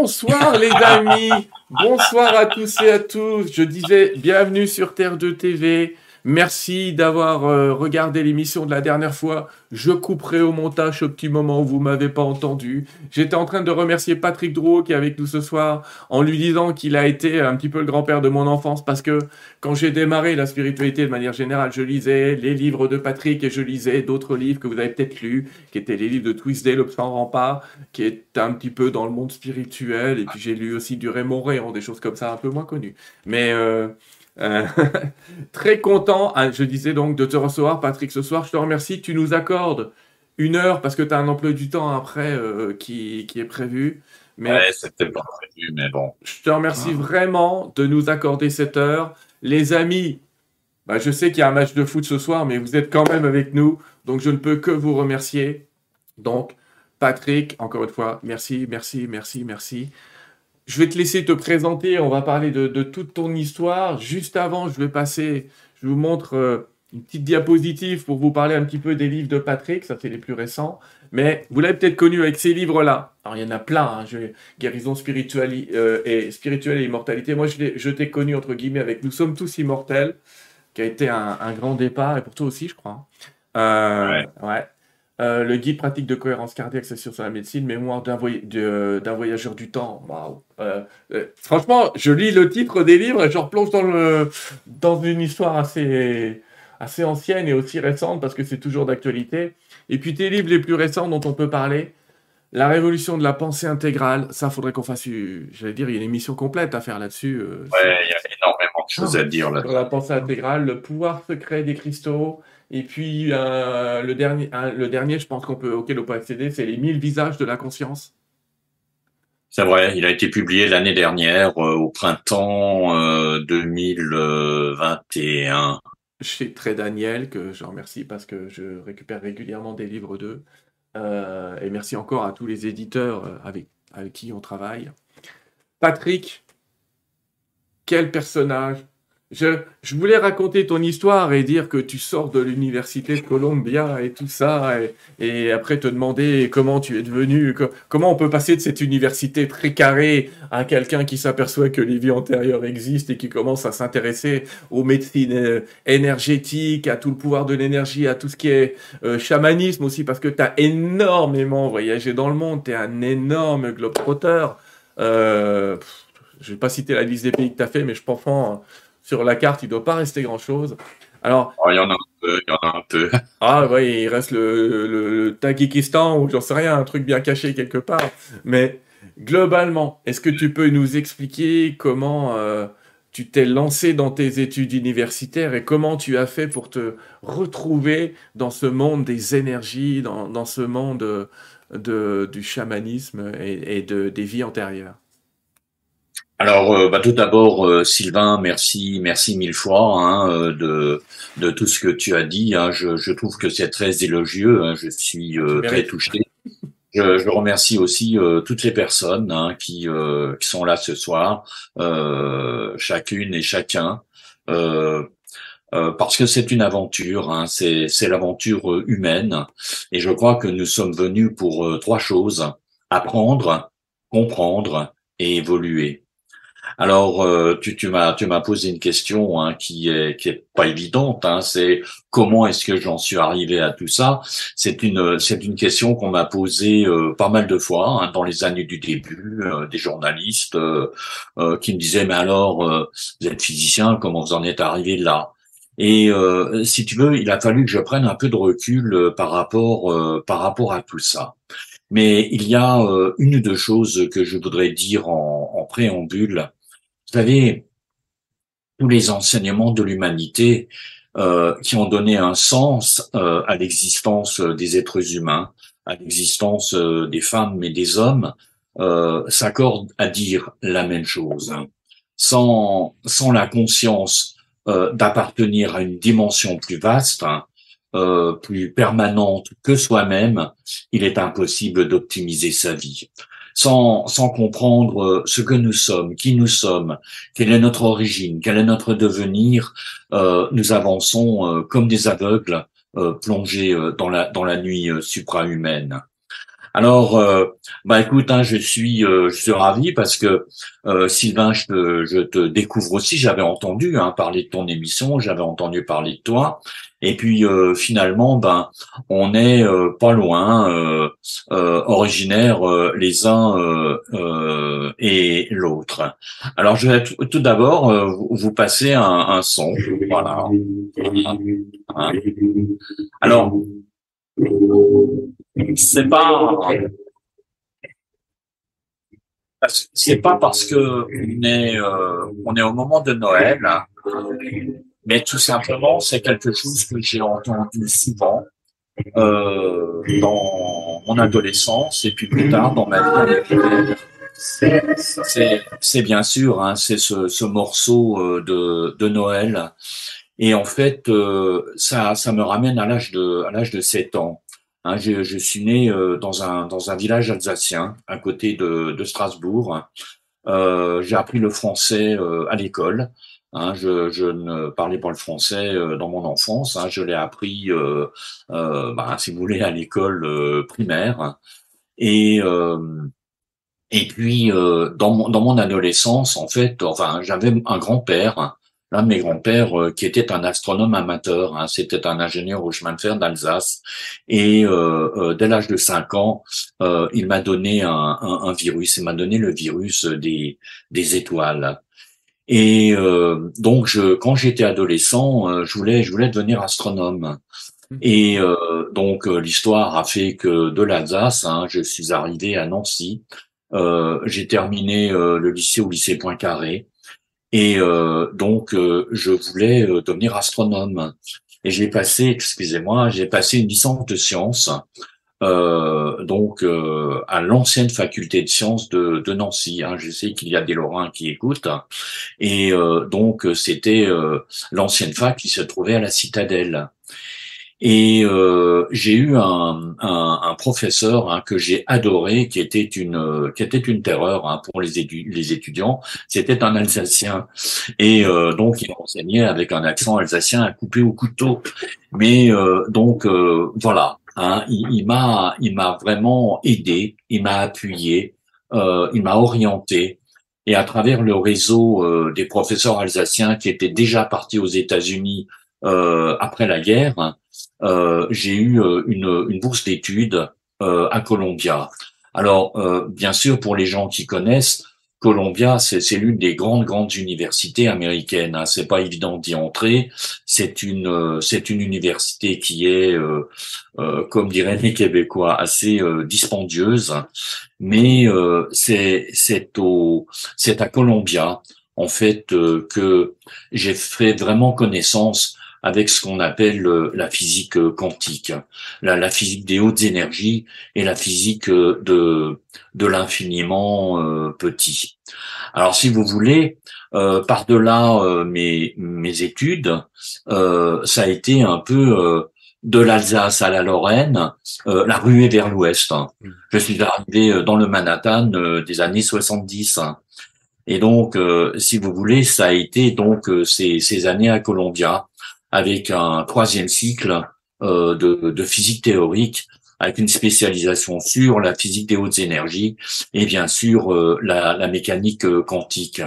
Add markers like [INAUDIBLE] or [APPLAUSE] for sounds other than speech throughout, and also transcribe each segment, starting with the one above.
Bonsoir les amis, bonsoir à tous et à tous. Je disais bienvenue sur Terre 2 TV. Merci d'avoir euh, regardé l'émission de la dernière fois. Je couperai au montage au petit moment où vous m'avez pas entendu. J'étais en train de remercier Patrick Drouot qui est avec nous ce soir en lui disant qu'il a été un petit peu le grand-père de mon enfance parce que quand j'ai démarré la spiritualité de manière générale, je lisais les livres de Patrick et je lisais d'autres livres que vous avez peut-être lus, qui étaient les livres de Twisdale, Obstant Rempart, qui est un petit peu dans le monde spirituel. Et puis j'ai lu aussi du Raymond Réon, des choses comme ça un peu moins connues. Mais euh, euh, [LAUGHS] très content, hein, je disais donc, de te recevoir, Patrick, ce soir. Je te remercie. Tu nous accordes une heure parce que tu as un emploi du temps après euh, qui, qui, est prévu. Mais ouais, c'était pas prévu, mais bon. Je te remercie ah. vraiment de nous accorder cette heure. Les amis, bah, je sais qu'il y a un match de foot ce soir, mais vous êtes quand même avec nous. Donc, je ne peux que vous remercier. Donc, Patrick, encore une fois, merci, merci, merci, merci. Je vais te laisser te présenter, on va parler de, toute ton histoire. Juste avant, je vais passer, je vous montre euh, une petite diapositive pour vous parler un petit peu des livres de Patrick, ça c'est les plus récents. Mais vous l'avez peut-être connu avec ces livres-là. Alors il y en a plein, hein. Guérison spirituelle, euh, et, spirituelle et immortalité. Moi je t'ai connu entre guillemets avec Nous sommes tous immortels, qui a été un, grand départ, et pour toi aussi je crois. Hein. Euh, ouais. Euh, le guide pratique de cohérence cardiaque, c'est sur la médecine, mémoire d'un voyageur du temps. Euh, euh, franchement, je lis le titre des livres et je replonge dans, le, dans une histoire assez, assez ancienne et aussi récente parce que c'est toujours d'actualité. Et puis tes livres les plus récents dont on peut parler, La révolution de la pensée intégrale, ça faudrait qu'on fasse, j'allais dire, il y a une émission complète à faire là-dessus. ouais, il y a énormément de choses à dire là. Sur la pensée intégrale, le pouvoir secret des cristaux. Et puis euh, le, dernier, le dernier, je pense qu'on peut, auquel on peut accéder, c'est les 1000 visages de la conscience. C'est vrai, il a été publié l'année dernière, euh, au printemps 2021. Euh, Chez Très Daniel, que je remercie parce que je récupère régulièrement des livres d'eux. et merci encore à tous les éditeurs avec, avec qui on travaille. Patrick, quel personnage je, voulais raconter ton histoire et dire que tu sors de l'université de Columbia et tout ça, et, après te demander comment tu es devenu, comment on peut passer de cette université très carrée à quelqu'un qui s'aperçoit que les vies antérieures existent et qui commence à s'intéresser aux médecines euh, énergétiques, à tout le pouvoir de l'énergie, à tout ce qui est euh, chamanisme aussi, parce que tu as énormément voyagé dans le monde, tu es un énorme globe-trotteur. Euh, je vais pas citer la liste des pays que tu as fait, mais je pense sur la carte, il ne doit pas rester grand-chose. Alors, oh, il y en a un peu, il y en a un peu. [LAUGHS] Ah oui, il reste le, le, Tadjikistan ou j'en sais rien, un truc bien caché quelque part. Mais globalement, est-ce que tu peux nous expliquer comment euh, tu t'es lancé dans tes études universitaires et comment tu as fait pour te retrouver dans ce monde des énergies, dans, dans ce monde de, du chamanisme et, et de, des vies antérieures? Alors, euh, bah, tout d'abord, euh, Sylvain, merci, merci mille fois hein, euh, de, de tout ce que tu as dit. Hein. Je, je, trouve que c'est très élogieux. Hein. Je suis très touché. Je, je, remercie aussi toutes les personnes hein, qui, qui sont là ce soir, chacune et chacun. parce que c'est une aventure, hein, c'est l'aventure humaine, et je crois que nous sommes venus pour trois choses apprendre, comprendre et évoluer. Alors, euh, tu, tu m'as tu m'as posé une question hein, qui est qui est pas évidente. Hein, c'est comment est-ce que j'en suis arrivé à tout ça? C'est une c'est une question qu'on m'a posée euh, pas mal de fois hein, dans les années du début. Euh, des journalistes qui me disaient mais alors vous êtes physicien, comment vous en êtes arrivé là? Et si tu veux, il a fallu que je prenne un peu de recul par rapport par rapport à tout ça. Mais il y a une ou deux choses que je voudrais dire en, en préambule vous savez, tous les enseignements de l'humanité euh, qui ont donné un sens euh, à l'existence des êtres humains, à l'existence euh, des femmes et des hommes, s'accordent à dire la même chose. Sans, sans la conscience d'appartenir à une dimension plus vaste, plus permanente que soi-même, il est impossible d'optimiser sa vie sans, comprendre euh, ce que nous sommes, qui nous sommes, quelle est notre origine, quel est notre devenir, euh, nous avançons euh, comme des aveugles plongés dans la, dans la nuit suprahumaine. Alors, bah écoute, hein, je suis, je suis ravi parce que Sylvain, je te, je te découvre aussi. J'avais entendu hein, parler de ton émission, j'avais entendu parler de toi, et puis finalement, ben, on est pas loin, originaires les uns et l'autre. Alors, je vais tout, d'abord vous passer un, un, son, voilà. Hein. Alors c'est pas c'est pas parce que on est euh, on est au moment de Noël, mais tout simplement c'est quelque chose que j'ai entendu souvent euh, dans mon adolescence et puis plus tard dans ma vie C'est bien sûr hein, c'est ce, ce morceau euh, de Noël et en fait euh, ça me ramène à l'âge de à l'âge de 7 ans. Hein, je, suis né euh, dans, un, village alsacien à côté de, Strasbourg. J'ai appris le français à l'école. Hein, je, je, ne parlais pas le français euh, dans mon enfance. Hein, je l'ai appris, bah, si vous voulez, à l'école primaire. Et et puis dans mon, dans mon adolescence, en fait, enfin, j'avais un grand-père l'un de mes grands-pères euh, qui était un astronome amateur. Hein, C'était un ingénieur au chemin de fer d'Alsace. Et euh, euh, dès l'âge de 5 ans, il m'a donné un, un, un, virus. Il m'a donné le virus des, des étoiles. Et donc, je, quand j'étais adolescent, je voulais, je voulais devenir astronome. Et donc, l'histoire a fait que de l'Alsace, hein, je suis arrivé à Nancy. J'ai terminé le lycée au lycée Poincaré. Et euh, donc, euh, je voulais euh, devenir astronome. Et j'ai passé, excusez-moi, j'ai passé une licence de sciences, donc à l'ancienne faculté de sciences de, de Nancy. Hein. Je sais qu'il y a des Lorrains qui écoutent. Et donc, c'était l'ancienne fac qui se trouvait à la Citadelle. Et euh, j'ai eu un, un, un professeur hein, que j'ai adoré, qui était une qui était une terreur hein, pour les, les étudiants. C'était un Alsacien et euh, donc il enseignait avec un accent alsacien à couper au couteau. Mais euh, donc euh, voilà, hein, il m'a il m'a vraiment aidé, il m'a appuyé, euh, il m'a orienté. Et à travers le réseau des professeurs alsaciens qui étaient déjà partis aux États-Unis après la guerre, euh, j'ai eu euh, une, une bourse d'études euh, à Columbia. Alors, bien sûr, pour les gens qui connaissent, Columbia, c'est l'une des grandes grandes universités américaines. Hein. C'est pas évident d'y entrer. C'est une c'est une université qui est, euh, euh, comme diraient les Québécois, assez euh, dispendieuse. Mais c'est c'est au c'est à Columbia en fait que j'ai fait vraiment connaissance avec ce qu'on appelle euh, la physique euh, quantique, la, physique des hautes énergies et la physique euh, de, de l'infiniment petit. Alors si vous voulez, par-delà mes, mes études, ça a été un peu de l'Alsace à la Lorraine, la ruée vers l'ouest. Mmh. Je suis arrivé dans le Manhattan des années 70. Et donc, si vous voulez, ça a été donc ces, ces années à Columbia avec un troisième cycle euh, de, de, physique théorique, avec une spécialisation sur la physique des hautes énergies et bien sûr euh, la, la, mécanique euh, quantique.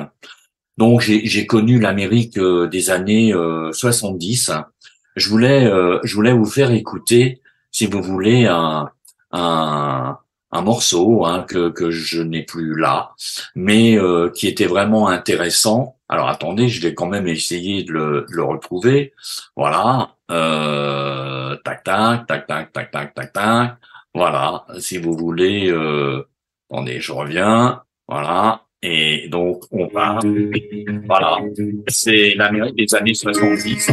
Donc j'ai connu l'Amérique des années 70. Je voulais, je voulais vous faire écouter, si vous voulez, un, un, un morceau hein, que, que je n'ai plus là, mais qui était vraiment intéressant alors attendez, je vais quand même essayer de le, le retrouver. Voilà. Euh, tac, tac, tac, tac, tac, tac, tac, tac. Voilà. Si vous voulez, euh, attendez, je reviens. Voilà. Et donc, on va. Voilà. C'est l'Amérique des années 70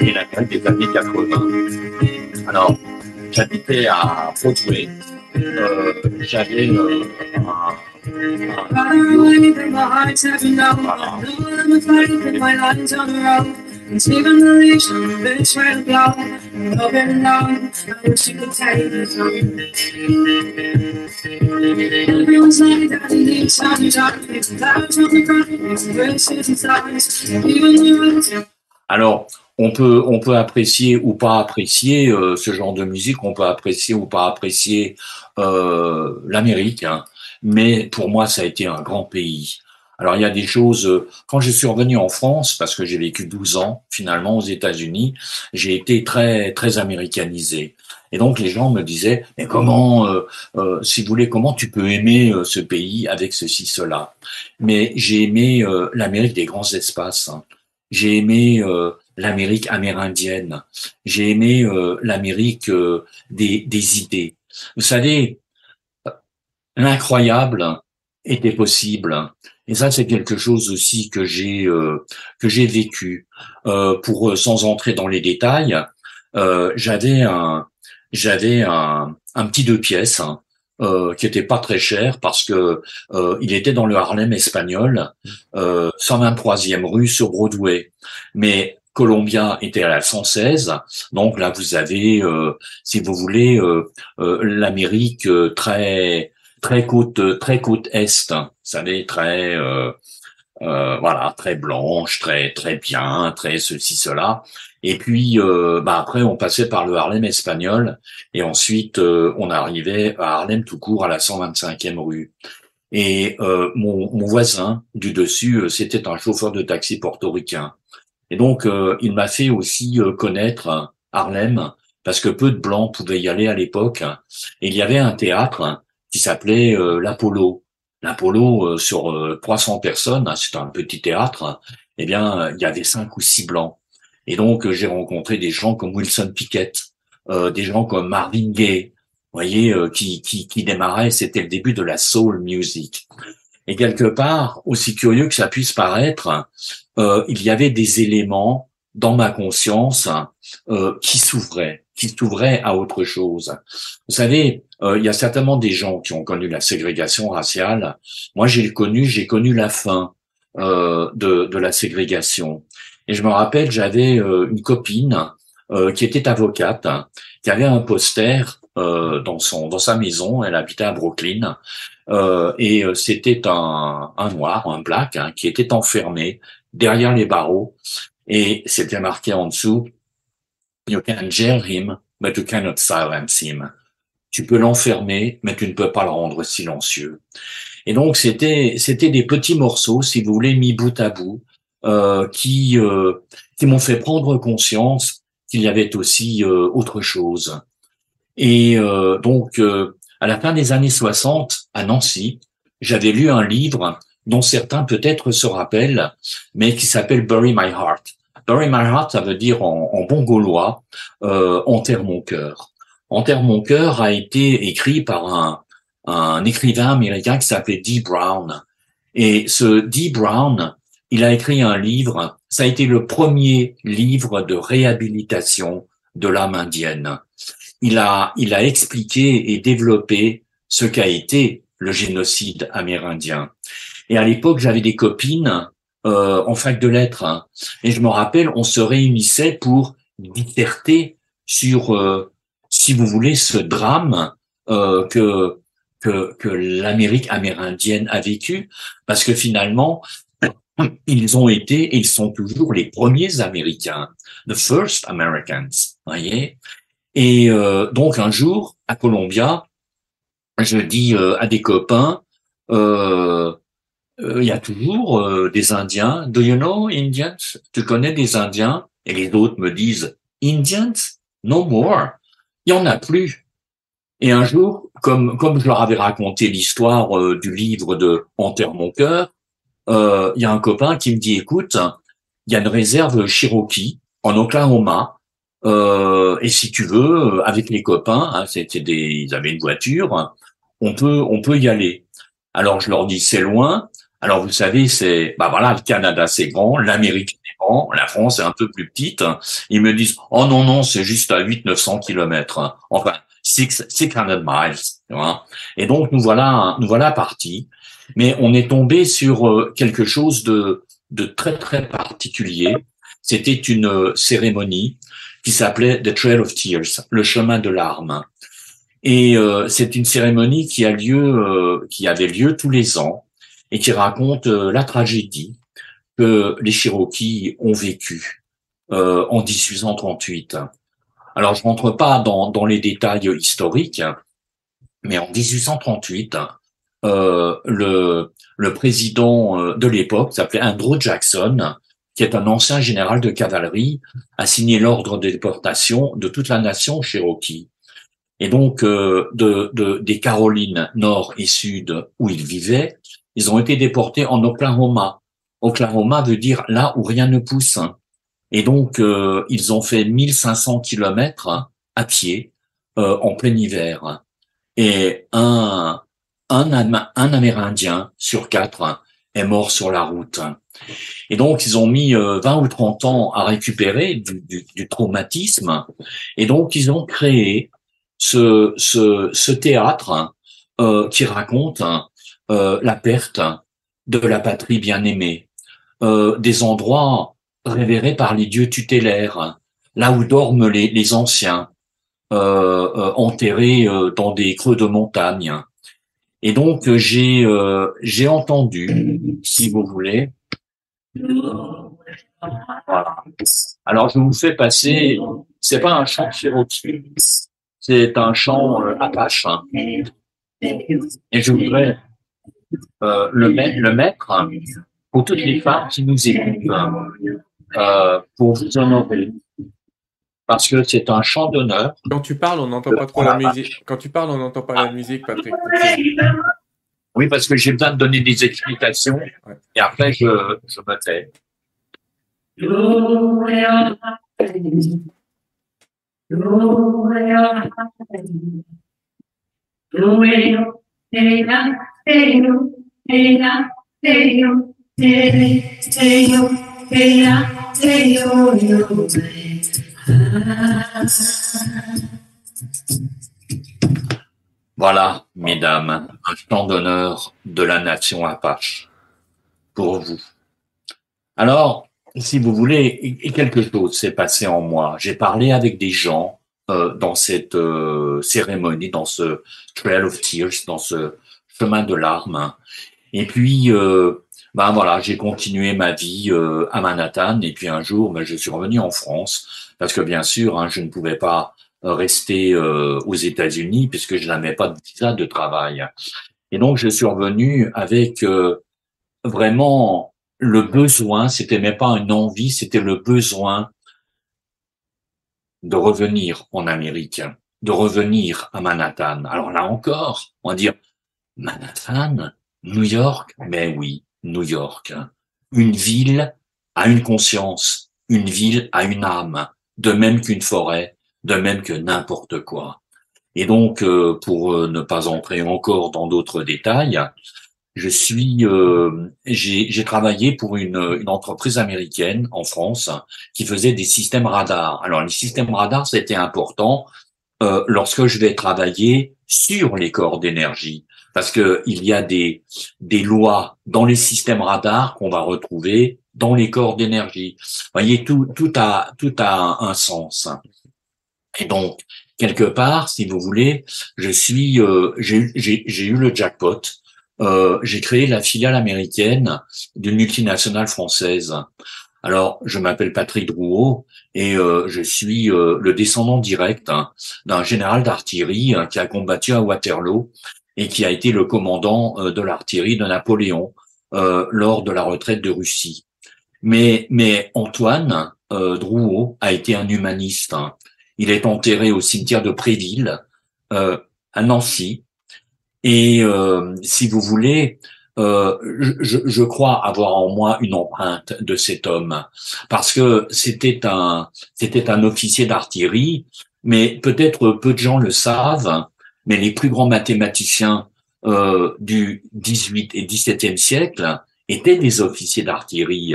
et l'Amérique des années 80. Alors, j'habitais à Broadway. Un away from my heart's heavy now. I know I'm fighting with my lines on the road. And even the leaves on the bits where to blow. And open now, I wish you could take me home. Everyone's like that in the sun, dark. It's clouds on the ground, it's verses and stars. Even you. Alors, on peut on peut apprécier ou pas apprécier euh, ce genre de musique, on peut apprécier ou pas apprécier euh, l'Amérique, hein. mais pour moi ça a été un grand pays. Alors il y a des choses euh, quand je suis revenu en France parce que j'ai vécu 12 ans finalement aux États-Unis, j'ai été très très américanisé. Et donc les gens me disaient mais comment si vous voulez comment tu peux aimer ce pays avec ceci cela? Mais j'ai aimé l'Amérique des grands espaces. Hein. J'ai aimé l'Amérique amérindienne. J'ai aimé euh, l'Amérique euh, des, des, idées. Vous savez, l'incroyable était possible. Et ça, c'est quelque chose aussi que j'ai euh, que j'ai vécu. pour sans entrer dans les détails, j'avais un j'avais un, un petit deux pièces. Hein, qui était pas très cher parce que il était dans le Harlem espagnol, euh, 123e rue sur Broadway. Mais Columbia était la 116. Donc là, vous avez, euh, si vous voulez, euh, euh, l'Amérique très très côte très côte est. Vous savez, très voilà, très blanche, très très bien, très ceci cela. Et puis bah après, on passait par le Harlem espagnol et ensuite on arrivait à Harlem tout court à la 125e rue. Et mon, mon voisin du dessus, c'était un chauffeur de taxi portoricain. Et donc, euh, il m'a fait aussi euh, connaître Harlem, parce que peu de blancs pouvaient y aller à l'époque. Et il y avait un théâtre qui s'appelait euh, l'Apollo. L'Apollo, sur 300 personnes, hein, c'est un petit théâtre, eh bien, il y avait cinq ou six blancs. Et donc, j'ai rencontré des gens comme Wilson Pickett, des gens comme Marvin Gaye, voyez, qui, qui, qui démarraient, c'était le début de la soul music. Et quelque part, aussi curieux que ça puisse paraître, euh, il y avait des éléments dans ma conscience euh, qui s'ouvraient, qui s'ouvraient à autre chose. Vous savez, euh, il y a certainement des gens qui ont connu la ségrégation raciale. Moi, j'ai connu, j'ai connu la fin de, de la ségrégation. Et je me rappelle, j'avais une copine qui était avocate, qui avait un poster dans son dans sa maison. Elle habitait à Brooklyn euh, et euh, c'était un, un noir, un black, hein, qui était enfermé derrière les barreaux, et c'était marqué en dessous, You can jail him, but you cannot silence him. Tu peux l'enfermer, mais tu ne peux pas le rendre silencieux. Et donc c'était c'était des petits morceaux, si vous voulez, mis bout à bout, euh, qui euh, qui m'ont fait prendre conscience qu'il y avait aussi euh, autre chose. Et donc à la fin des années 60, à Nancy, j'avais lu un livre dont certains peut-être se rappellent, mais qui s'appelle Bury My Heart. Bury My Heart, ça veut dire en, bon gaulois, euh, enterre mon cœur. Enterre mon cœur a été écrit par un, un écrivain américain qui s'appelait Dee Brown. Et ce Dee Brown, il a écrit un livre, ça a été le premier livre de réhabilitation de l'âme indienne il a, il a expliqué et développé ce qu'a été le génocide amérindien. Et à l'époque, j'avais des copines euh, en fac de lettres, hein. et je me rappelle, on se réunissait pour disserter sur, euh, si vous voulez, ce drame euh, que que, que l'Amérique amérindienne a vécu, parce que finalement, [CLEARS THROAT] ils ont été ils sont toujours les premiers Américains, the first Americans, voyez. Et euh, donc un jour, à Columbia, je dis euh, à des copains, euh, il y a toujours des Indiens. Do you know Indians? Tu connais des Indiens? Et les autres me disent, Indians? No more. Il y en a plus. Et un jour, comme comme je leur avais raconté l'histoire du livre de Enterre mon cœur, il y a un copain qui me dit, écoute, il y a une réserve Cherokee en Oklahoma euh, et si tu veux, euh, avec les copains, hein, c'était des, ils avaient une voiture, on peut, on peut y aller. Alors je leur dis c'est loin. Alors vous savez, c'est, bah voilà, le Canada c'est grand, l'Amérique c'est grand, la France est un peu plus petite. Ils me disent oh non non, c'est juste à 800-900 kilomètres. Enfin 600 miles. Et donc nous voilà, nous voilà partis. Mais on est tombé sur euh, quelque chose de, de très très particulier. C'était une cérémonie qui s'appelait The Trail of Tears, le chemin de larmes. Et euh, c'est une cérémonie qui a lieu, euh, qui avait lieu tous les ans et qui raconte euh, la tragédie que les Cherokees ont vécue euh, en 1838. Alors, je rentre pas dans, dans les détails historiques, mais en 1838, euh, le, le président de l'époque s'appelait Andrew Jackson, qui est un ancien général de cavalerie, a signé l'ordre de déportation de toute la nation cherokee. Et donc, euh, de, de, des Carolines nord et sud où ils vivaient, ils ont été déportés en Oklahoma. Oklahoma veut dire là où rien ne pousse. Et donc, euh, ils ont fait 1500 kilomètres à pied euh, en plein hiver. Et un, un, un Amérindien sur quatre est mort sur la route. Et donc, ils ont mis 20 euh, ou 30 ans à récupérer du, traumatisme. Et donc, ils ont créé ce théâtre euh, qui raconte euh, la perte de la patrie bien-aimée, euh, des endroits révérés par les dieux tutélaires, là où dorment les, les anciens, euh, euh, enterrés dans des creux de montagne. Et donc j'ai j'ai entendu, si vous voulez, alors je vous fais passer, c'est pas un chant cherokee, c'est un chant apache. Hein. Et je voudrais euh, le, le mettre pour toutes les femmes qui nous écoutent, euh, pour vous honorer. Parce que c'est un chant d'honneur. Quand tu parles, on n'entend pas trop la musique. Quand tu parles, on n'entend pas la musique, Patrick. Oui, parce que j'ai besoin de donner des explications et après je, je me tais. Voilà, mesdames, un chant d'honneur de la nation Apache pour vous. Alors, si vous voulez, quelque chose s'est passé en moi. J'ai parlé avec des gens euh, dans cette euh, cérémonie, dans ce Trail of Tears, dans ce chemin de larmes. Et puis, euh, ben voilà, j'ai continué ma vie euh, à Manhattan. Et puis un jour, ben, je suis revenu en France parce que bien sûr, hein, je ne pouvais pas rester euh, aux États-Unis puisque je n'avais pas de visa de travail. Et donc, je suis revenu avec vraiment le besoin. C'était même pas une envie, c'était le besoin de revenir en Amérique, de revenir à Manhattan. Alors là encore, on va dire Manhattan, New York, mais oui, New York. Une ville a une conscience, une ville a une âme, de même qu'une forêt, de même que n'importe quoi. Et donc, euh, pour euh, ne pas entrer encore dans d'autres détails, je suis, euh, j'ai travaillé pour une, entreprise américaine en France qui faisait des systèmes radars. Alors les systèmes radars, c'était important euh, lorsque je vais travailler sur les corps d'énergie, parce que il y a des des lois dans les systèmes radars qu'on va retrouver dans les corps d'énergie. Voyez, tout tout a tout a un, sens. Et donc quelque part, si vous voulez, je suis, euh, j'ai eu le jackpot euh, j'ai créé la filiale américaine d'une multinationale française. Alors, je m'appelle Patrick Drouot et euh, je suis euh, le descendant direct hein, d'un général d'artillerie hein, qui a combattu à Waterloo et qui a été le commandant de l'artillerie de Napoléon lors de la retraite de Russie. Mais, mais Antoine Drouot a été un humaniste. Hein. Il est enterré au cimetière de Préville, à Nancy, et euh, si vous voulez, euh, je, je, crois avoir en moi une empreinte de cet homme parce que c'était un c'était un officier d'artillerie, mais peut-être peu de gens le savent, mais les plus grands mathématiciens euh, du 18 et 17e siècle étaient des officiers d'artillerie.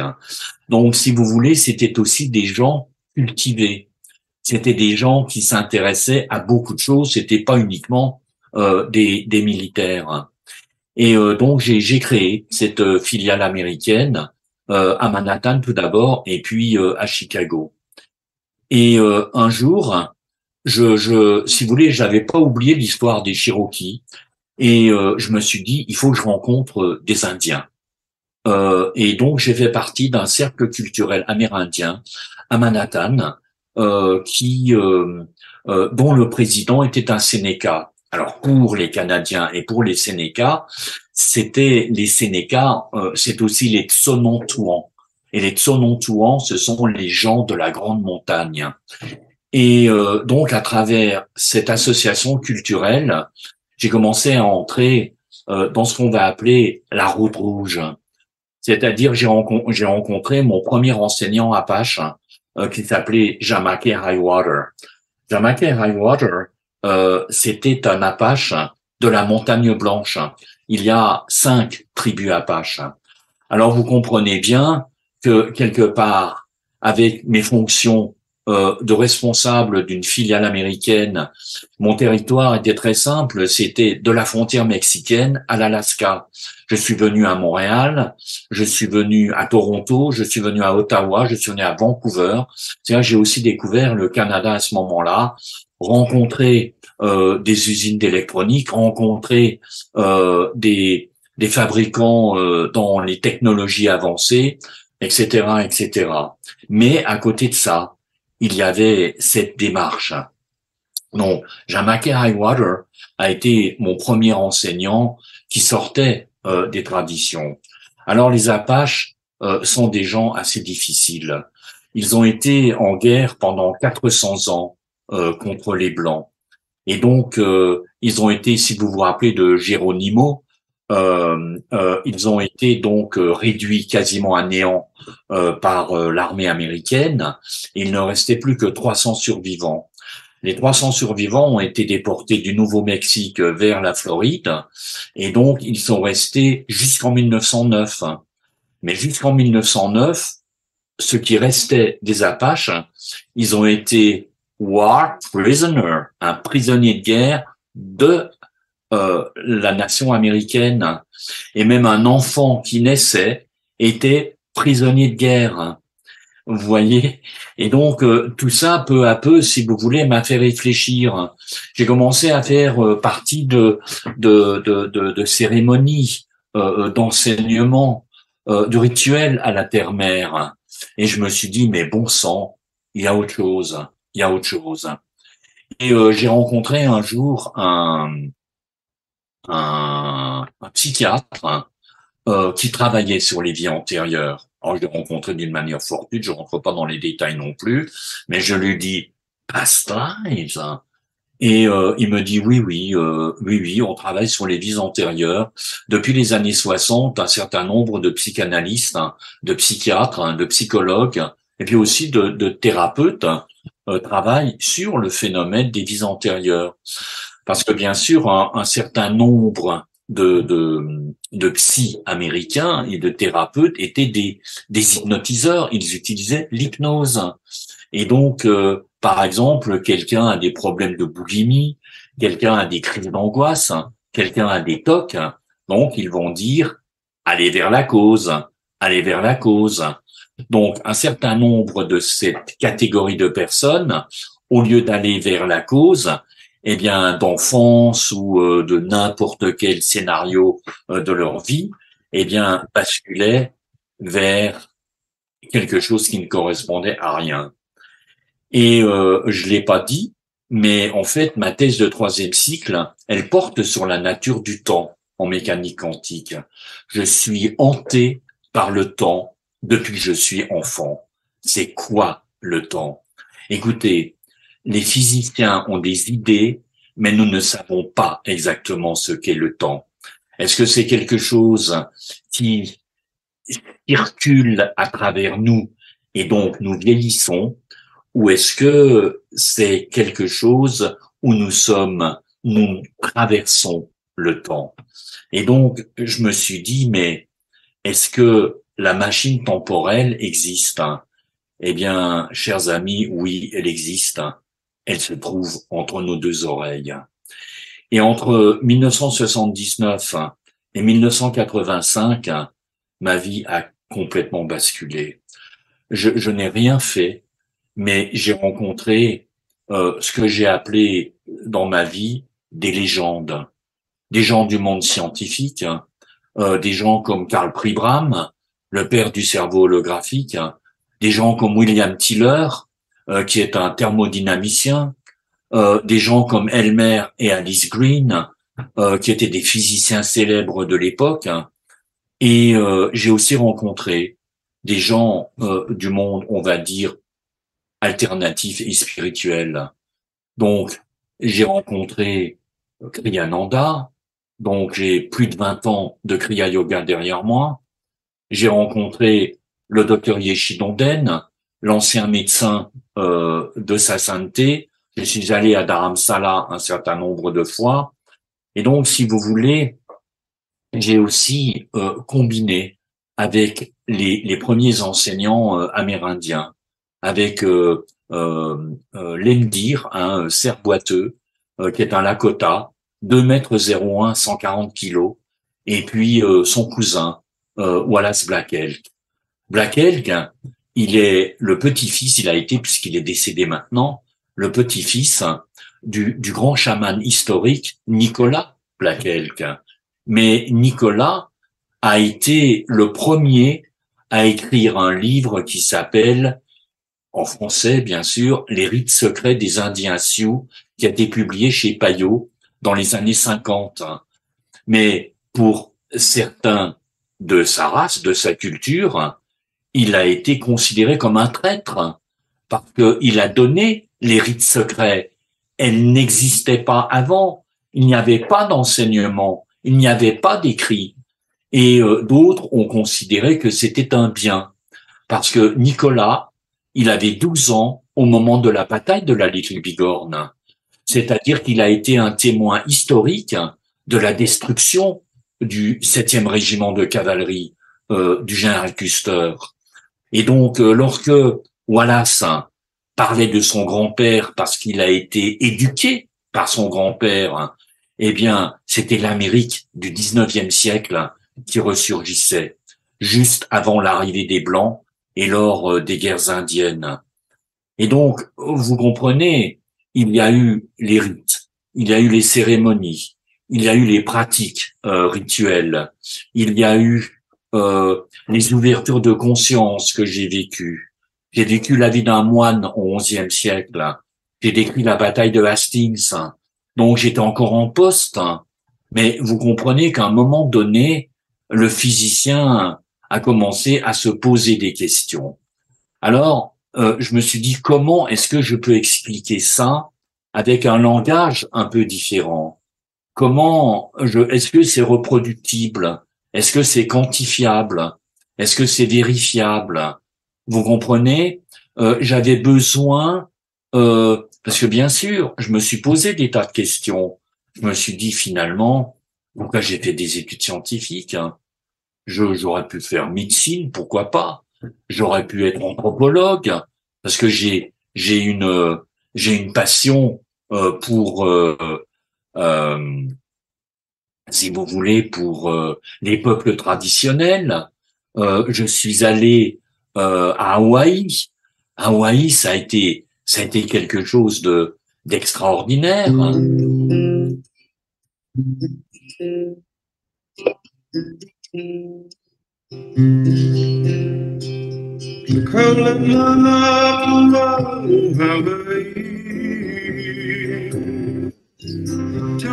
Donc, si vous voulez, c'était aussi des gens cultivés. C'était des gens qui s'intéressaient à beaucoup de choses. C'était pas uniquement euh, des, des, militaires. Et euh, donc j'ai créé cette euh, filiale américaine à Manhattan tout d'abord, et puis à Chicago. Et un jour, je, je, si vous voulez, j'avais pas oublié l'histoire des Cherokees, et je me suis dit, il faut que je rencontre des Indiens. et donc j'ai fait partie d'un cercle culturel amérindien à Manhattan, qui dont le président était un Sénéca. Alors pour les Canadiens et pour les Sénécas, c'était les Sénécas, c'est aussi les Tsonontuans. Et les Tsonontuans, ce sont les gens de la grande montagne. Et euh, donc, à travers cette association culturelle, j'ai commencé à entrer euh, dans ce qu'on va appeler la route rouge. C'est-à-dire, j'ai rencontré mon premier enseignant Apache euh, qui s'appelait Jamake Highwater. Jamake Highwater, euh, c'était un Apache de la montagne blanche. Il y a cinq tribus Apaches. Alors, vous comprenez bien que quelque part, avec mes fonctions euh, de responsable d'une filiale américaine, mon territoire était très simple, c'était de la frontière mexicaine à l'Alaska. Je suis venu à Montréal, je suis venu à Toronto, je suis venu à Ottawa, je suis venu à Vancouver. C'est-à-dire j'ai aussi découvert le Canada à ce moment-là, rencontré euh, des usines d'électronique, rencontré euh, des, des fabricants euh, dans les technologies avancées, etc., etc. Mais à côté de ça, il y avait cette démarche. Donc, Jamake Highwater a été mon premier enseignant qui sortait euh, des traditions. Alors, les Apaches euh, sont des gens assez difficiles. Ils ont été en guerre pendant 400 ans euh, contre les Blancs. Et donc, ils ont été, si vous vous rappelez de Geronimo, euh, euh, ils ont été donc euh, réduits quasiment à néant par l'armée américaine. Il ne restait plus que 300 survivants. Les 300 survivants ont été déportés du Nouveau-Mexique vers la Floride et donc ils sont restés jusqu'en 1909. Mais jusqu'en 1909, ce qui restait des Apaches, ils ont été war prisoner, un prisonnier de guerre de euh, la nation américaine et même un enfant qui naissait était prisonnier de guerre. Vous voyez? Et donc euh, tout ça, peu à peu, si vous voulez, m'a fait réfléchir. J'ai commencé à faire euh, partie de, de, de, de, cérémonies, d'enseignement, de rituels à la terre-mère. Et je me suis dit, mais bon sang, il y a autre chose, il y a autre chose. Et j'ai rencontré un jour un, un, psychiatre euh, qui travaillait sur les vies antérieures. Alors, je l'ai rencontré d'une manière fortuite, je rentre pas dans les détails non plus, mais je lui dis past lives. Et euh, il me dit oui, oui, euh, oui, oui, on travaille sur les vies antérieures. Depuis les années 60, un certain nombre de psychanalystes, hein, de psychiatres, hein, de psychologues, et puis aussi de, de thérapeutes euh, travaillent sur le phénomène des vies antérieures. Parce que bien sûr, un, certain nombre de, de, de psy américains et de thérapeutes étaient des, des hypnotiseurs. Ils utilisaient l'hypnose. Et donc, euh, par exemple, quelqu'un a des problèmes de boulimie, quelqu'un a des crises d'angoisse, quelqu'un a des tocs. Donc, ils vont dire, allez vers la cause, allez vers la cause. Donc, un certain nombre de cette catégorie de personnes, au lieu d'aller vers la cause, eh bien, d'enfance ou euh, de n'importe quel scénario euh, de leur vie, eh bien, basculaient vers quelque chose qui ne correspondait à rien. Et euh, je l'ai pas dit, mais en fait, ma thèse de troisième cycle, elle porte sur la nature du temps en mécanique quantique. Je suis hanté par le temps depuis que je suis enfant. C'est quoi le temps? Écoutez, les physiciens ont des idées, mais nous ne savons pas exactement ce qu'est le temps. Est-ce que c'est quelque chose qui circule à travers nous et donc nous vieillissons, ou est-ce que c'est quelque chose où nous sommes, nous traversons le temps? Et donc, je me suis dit, mais est-ce que la machine temporelle existe? Eh bien, chers amis, oui, elle existe elle se trouve entre nos deux oreilles. Et entre 1979 et 1985, ma vie a complètement basculé. Je, je n'ai rien fait, mais j'ai rencontré euh, ce que j'ai appelé dans ma vie des légendes, des gens du monde scientifique, euh, des gens comme Karl Pribram, le père du cerveau holographique, des gens comme William Tiller, euh, qui est un thermodynamicien, euh, des gens comme Elmer et Alice Green, euh, qui étaient des physiciens célèbres de l'époque. Et j'ai aussi rencontré des gens du monde, on va dire, alternatif et spirituel. Donc, j'ai rencontré Kriyananda, donc j'ai plus de 20 ans de Kriya Yoga derrière moi. J'ai rencontré le docteur Yeshidonden, l'ancien médecin euh, de sa sainteté. Je suis allé à Dharamsala un certain nombre de fois. Et donc, si vous voulez, j'ai aussi euh, combiné avec les, les premiers enseignants euh, amérindiens, avec euh, euh, l'Endir, un cerf boiteux, qui est un Lakota, 2 mètres 01, 140 kilos, et puis son cousin, Wallace Black Elk. Black Elk, il est le petit-fils, il a été, puisqu'il est décédé maintenant, le petit-fils du, grand chaman historique Nicolas Elk. Mais Nicolas a été le premier à écrire un livre qui s'appelle, en français bien sûr, Les rites secrets des Indiens Sioux, qui a été publié chez Payot dans les années 50. Mais pour certains de sa race, de sa culture, il a été considéré comme un traître parce qu'il a donné les rites secrets. Elles n'existaient pas avant. Il n'y avait pas d'enseignement. Il n'y avait pas d'écrit. Et euh, d'autres ont considéré que c'était un bien. Parce que Nicolas, il avait 12 ans au moment de la bataille de la Little Bigorne. C'est-à-dire qu'il a été un témoin historique de la destruction du 7e régiment de cavalerie euh, du général Custer. Et donc, euh, lorsque Wallace parlait de son grand-père parce qu'il a été éduqué par son grand-père, eh bien, c'était l'Amérique du 19e siècle qui ressurgissait juste avant l'arrivée des Blancs et lors euh, des guerres indiennes. Et donc, vous comprenez, il y a eu les rites, il y a eu les cérémonies, il y a eu les pratiques euh, rituelles, il y a eu euh, les ouvertures de conscience que j'ai vécues. J'ai vécu la vie d'un moine au XIe siècle. J'ai décrit la bataille de Hastings. Donc j'étais encore en poste. Mais vous comprenez qu'à un moment donné, le physicien a commencé à se poser des questions. Alors, euh, je me suis dit, comment est-ce que je peux expliquer ça avec un langage un peu différent? Comment je, est-ce que c'est reproductible? Est-ce que c'est quantifiable? Est-ce que c'est vérifiable? Vous comprenez? Euh, J'avais besoin, euh, parce que bien sûr, je me suis posé des tas de questions. Je me suis dit finalement, pourquoi j'ai fait des études scientifiques hein. J'aurais pu faire médecine, pourquoi pas? J'aurais pu être anthropologue, parce que j'ai j'ai une j'ai une passion euh, pour euh, euh, si vous voulez, pour euh, les peuples traditionnels. Euh, je suis allé euh, à Hawaï. Hawaï, ça a été, ça a été quelque chose de d'extraordinaire. Tu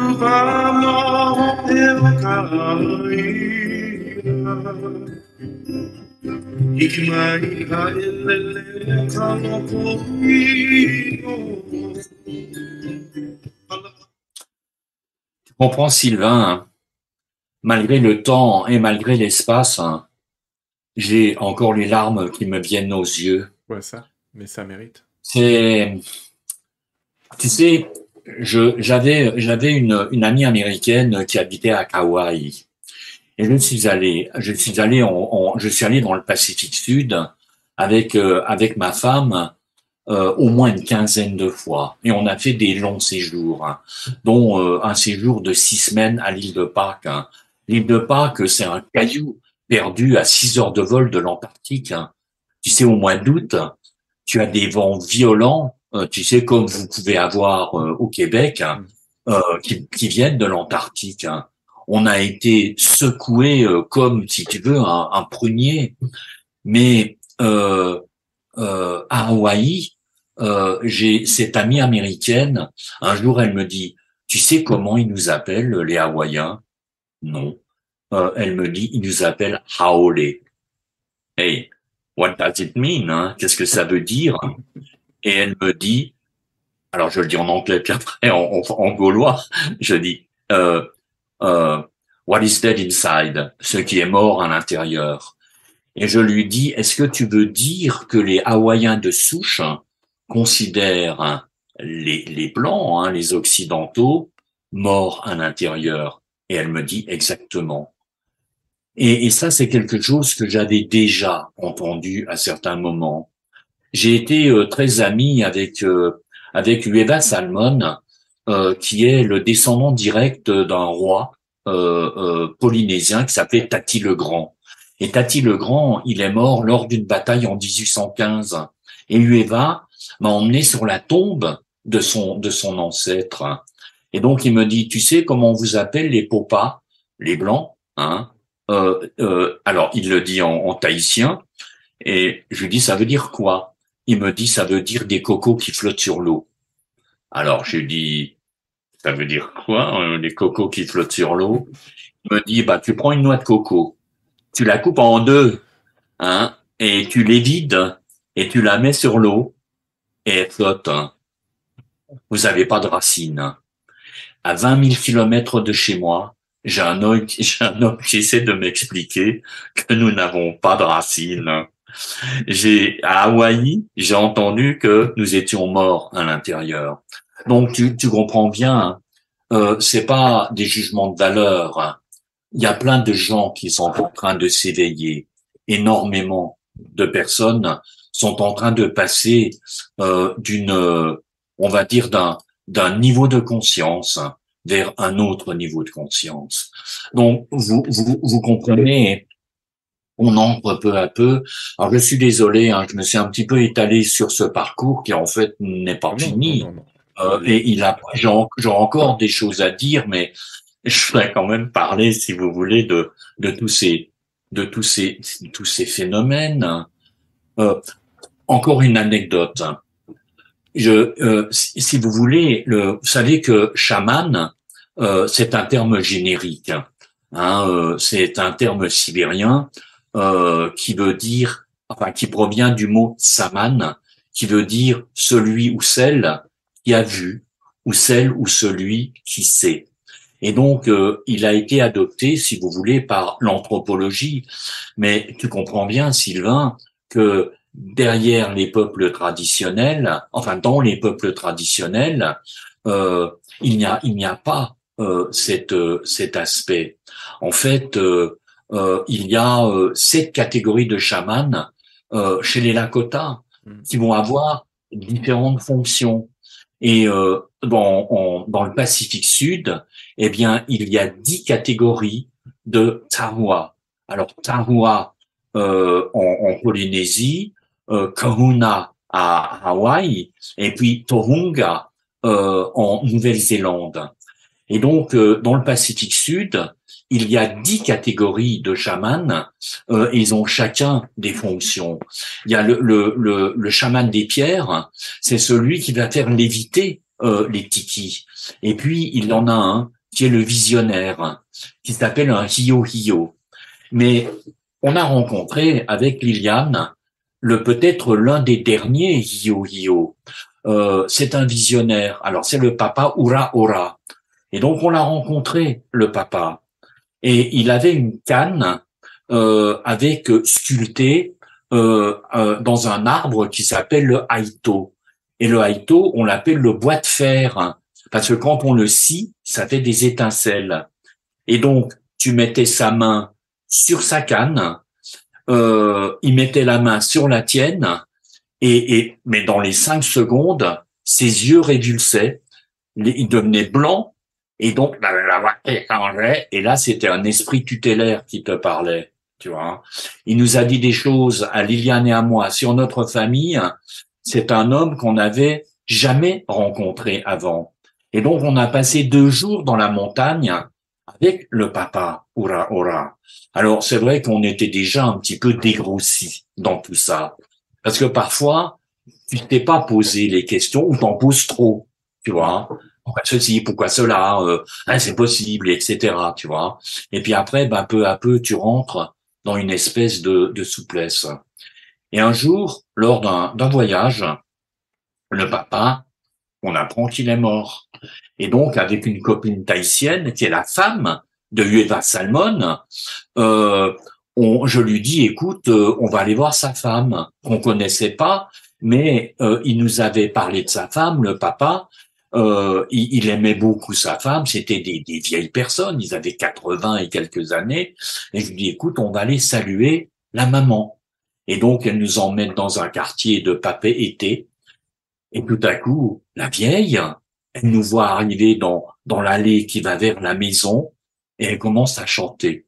comprends, Sylvain, hein. malgré le temps et malgré l'espace, hein, j'ai encore les larmes qui me viennent aux yeux. Ouais, ça, mais ça mérite. C'est, tu sais, j'avais j'avais une, une amie américaine qui habitait à Kauai et je suis allé je suis allé en, je suis allé dans le Pacifique Sud avec euh, avec ma femme euh, au moins une quinzaine de fois et on a fait des longs séjours hein, dont euh, un séjour de six semaines à l'île de Pâques hein. l'île de Pâques c'est un caillou perdu à six heures de vol de l'Antarctique hein. tu sais au mois d'août tu as des vents violents tu sais, comme vous pouvez avoir euh, au Québec, hein, mm. euh, qui, qui, viennent de l'Antarctique. Hein. On a été secoué comme, si tu veux, un, un prunier. Mais euh, à Hawaï, euh, j'ai cette amie américaine. Un jour, elle me dit, tu sais comment ils nous appellent les Hawaïens? Non. Euh, elle me dit, ils nous appellent Haole. Hey, what does it mean hein? Qu'est-ce que ça veut dire? Et elle me dit, alors je le dis en anglais puis après en, gaulois, je dis, euh, euh, what is dead inside? Ce qui est mort à l'intérieur. Et je lui dis, est-ce que tu veux dire que les Hawaïens de souche considèrent les, les blancs, hein, les occidentaux, morts à l'intérieur? Et elle me dit exactement. Et ça, c'est quelque chose que j'avais déjà entendu à certains moments. J'ai été euh, très ami avec euh, avec Ueva Salmon, euh, qui est le descendant direct d'un roi polynésien qui s'appelait Tati le Grand. Et Tati le Grand, il est mort lors d'une bataille en 1815. Et Ueva m'a emmené sur la tombe de son de son ancêtre. Et donc il me dit, tu sais comment on vous appelle les popas, les blancs, hein? Euh, euh, Alors il le dit en, en tahitien. Et je lui dis, ça veut dire quoi? Il me dit, ça veut dire des cocos qui flottent sur l'eau. Alors je lui dis, ça veut dire quoi, euh, des cocos qui flottent sur l'eau? Il me dit, bah tu prends une noix de coco, tu la coupes en deux, hein, et tu les vides et tu la mets sur l'eau et elle flotte. Hein. Vous n'avez pas de racines. À 20 000 kilomètres de chez moi, j'ai [LAUGHS] j'ai un homme qui essaie de m'expliquer que nous n'avons pas de racines. J'ai à Hawaï, j'ai entendu que nous étions morts à l'intérieur. Donc tu, tu comprends bien, euh, c'est pas des jugements de valeur. Il y a plein de gens qui sont en train de s'éveiller, énormément de personnes sont en train de passer euh, d'une, on va dire d'un d'un niveau de conscience vers un autre niveau de conscience. Donc vous vous, vous comprenez, on entre peu à peu. Alors je suis désolé, hein, je me suis un petit peu étalé sur ce parcours qui en fait n'est pas fini. Euh, et il a, j'ai encore des choses à dire, mais [LAUGHS] je voudrais quand même parler, si vous voulez, de de tous ces de tous ces tous ces phénomènes. Euh, encore une anecdote. Je, euh, si, vous voulez, le, vous savez que chaman, euh, c'est un terme générique. Hein, euh, c'est un terme sibérien euh, qui veut dire, enfin, qui provient du mot saman, qui veut dire celui ou celle qui a vu, ou celle ou celui qui sait. Et donc, euh, il a été adopté, si vous voulez, par l'anthropologie. Mais tu comprends bien, Sylvain, que derrière les peuples traditionnels, enfin dans les peuples traditionnels, euh, il n'y a il n'y a pas euh, cette, euh, cet aspect. En fait, euh, il y a sept catégories de chamans chez les Lakota hmm. qui vont avoir différentes fonctions. Et dans, dans le Pacifique Sud, eh bien, il y a dix catégories de Tahua. Alors, Tahua en, en Polynésie, euh, Kahuna à Hawaï et puis Tohunga euh, en Nouvelle-Zélande. Et donc, euh, dans le Pacifique Sud, il y a dix catégories de chamans. Euh, ils ont chacun des fonctions. Il y a le, le, le, le chaman des pierres, c'est celui qui va faire léviter euh, les tikis. Et puis, il en a un qui est le visionnaire, qui s'appelle un hio-hio. Mais on a rencontré avec Liliane le peut-être l'un des derniers Hio. Euh, c'est un visionnaire. Alors c'est le papa Ura Ora. Et donc on l'a rencontré, le papa. Et il avait une canne euh, avec sculpté euh, euh, dans un arbre qui s'appelle le haïto. Et le haïto, on l'appelle le bois de fer, parce que quand on le scie, ça fait des étincelles. Et donc, tu mettais sa main sur sa canne, euh, il mettait la main sur la tienne, et, et mais dans les cinq secondes, ses yeux révulsaient, il devenait blanc, et donc la voix échangeait, et là c'était un esprit tutélaire qui te parlait, tu vois. Il nous a dit des choses à Liliane et à moi sur notre famille. C'est un homme qu'on n'avait jamais rencontré avant. Et donc on a passé deux jours dans la montagne avec le papa Ura Alors c'est vrai qu'on était déjà un petit peu dégrossi dans tout ça. Parce que parfois, tu t'es pas posé les questions ou t'en poses trop, tu vois. Pourquoi ceci, pourquoi cela, euh, hein, c'est possible, etc. Tu vois. Et puis après, ben, peu à peu, tu rentres dans une espèce de, de souplesse. Et un jour, lors d'un voyage, le papa, on apprend qu'il est mort. Et donc, avec une copine tahitienne, qui est la femme de Ueva Salmon, euh, on, je lui dis, écoute, euh, on va aller voir sa femme, qu'on connaissait pas, mais euh, il nous avait parlé de sa femme, le papa. Euh, il, il, aimait beaucoup sa femme. C'était des, des, vieilles personnes. Ils avaient 80 et quelques années. Et je lui dis, écoute, on va aller saluer la maman. Et donc, elle nous emmène dans un quartier de papé été. Et tout à coup, la vieille, elle nous voit arriver dans, dans l'allée qui va vers la maison et elle commence à chanter.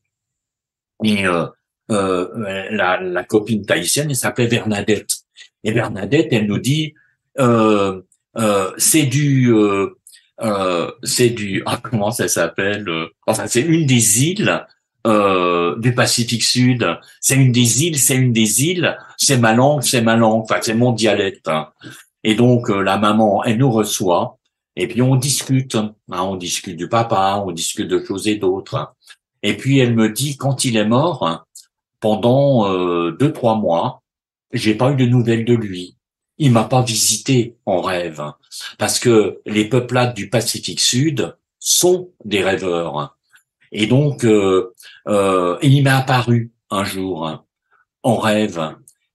Et euh, euh, la, la, copine tahitienne, elle s'appelait Bernadette. Et Bernadette, elle nous dit, euh, euh, c'est du, euh, euh, c'est du, ah, comment ça s'appelle Enfin, c'est une des îles du Pacifique Sud. C'est une des îles, c'est une des îles. C'est ma langue, c'est ma langue. Enfin, c'est mon dialecte. Hein. Et donc la maman, elle nous reçoit. Et puis on discute, hein, on discute du papa, on discute de choses et d'autres. Et puis elle me dit quand il est mort, pendant euh, deux trois mois, j'ai pas eu de nouvelles de lui. Il m'a pas visité en rêve parce que les peuplades du Pacifique Sud sont des rêveurs. Et donc euh, euh, il m'est apparu un jour en rêve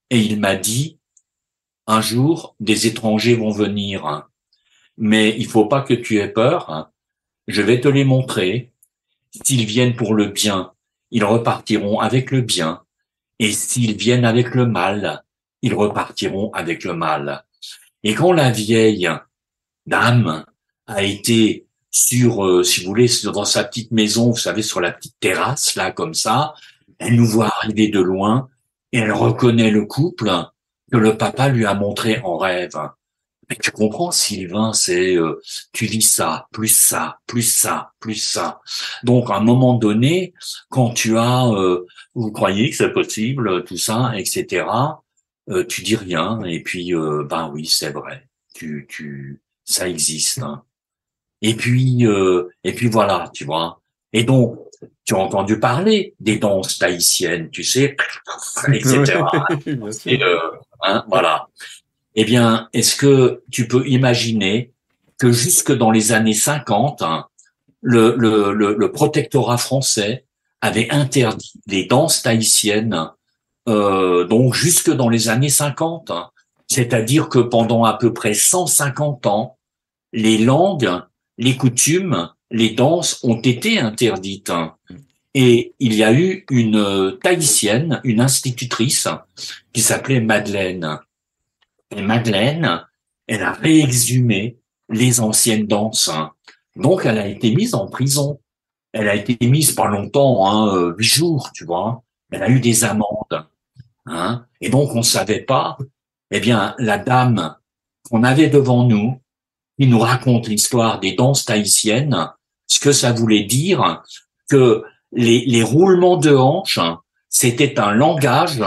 et il m'a dit un jour des étrangers vont venir mais il faut pas que tu aies peur. Je vais te les montrer. S'ils viennent pour le bien, ils repartiront avec le bien. Et s'ils viennent avec le mal, ils repartiront avec le mal. Et quand la vieille dame a été sur, euh, si vous voulez, dans sa petite maison, vous savez, sur la petite terrasse, là, comme ça, elle nous voit arriver de loin et elle reconnaît le couple que le papa lui a montré en rêve. Mais tu comprends, Sylvain, c'est euh, tu vis ça, plus ça, plus ça, plus ça. Donc à un moment donné, quand tu as, euh, vous croyez que c'est possible, tout ça, etc. Euh, tu dis rien et puis ben oui, c'est vrai, tu tu ça existe. Hein. Et puis et puis voilà, tu vois. Et donc tu as entendu parler des danses tahitiennes, tu sais, etc. [LAUGHS] et, hein, voilà. Eh bien, est-ce que tu peux imaginer que jusque dans les années 50, hein, le, le, le, protectorat français avait interdit les danses tahitiennes, euh, donc jusque dans les années 50. Hein. C'est-à-dire que pendant à peu près 150 ans, les langues, les coutumes, les danses ont été interdites. Hein. Et il y a eu une tahitienne, une institutrice, qui s'appelait Madeleine, et Madeleine, elle a réexhumé les anciennes danses. Hein. Donc, elle a été mise en prison. Elle a été mise pas longtemps, hein, euh, huit jours, tu vois. Elle a eu des amendes. Hein. Et donc, on savait pas. Eh bien, la dame qu'on avait devant nous, qui nous raconte l'histoire des danses tahitiennes, ce que ça voulait dire, que les, les roulements de hanches, c'était un langage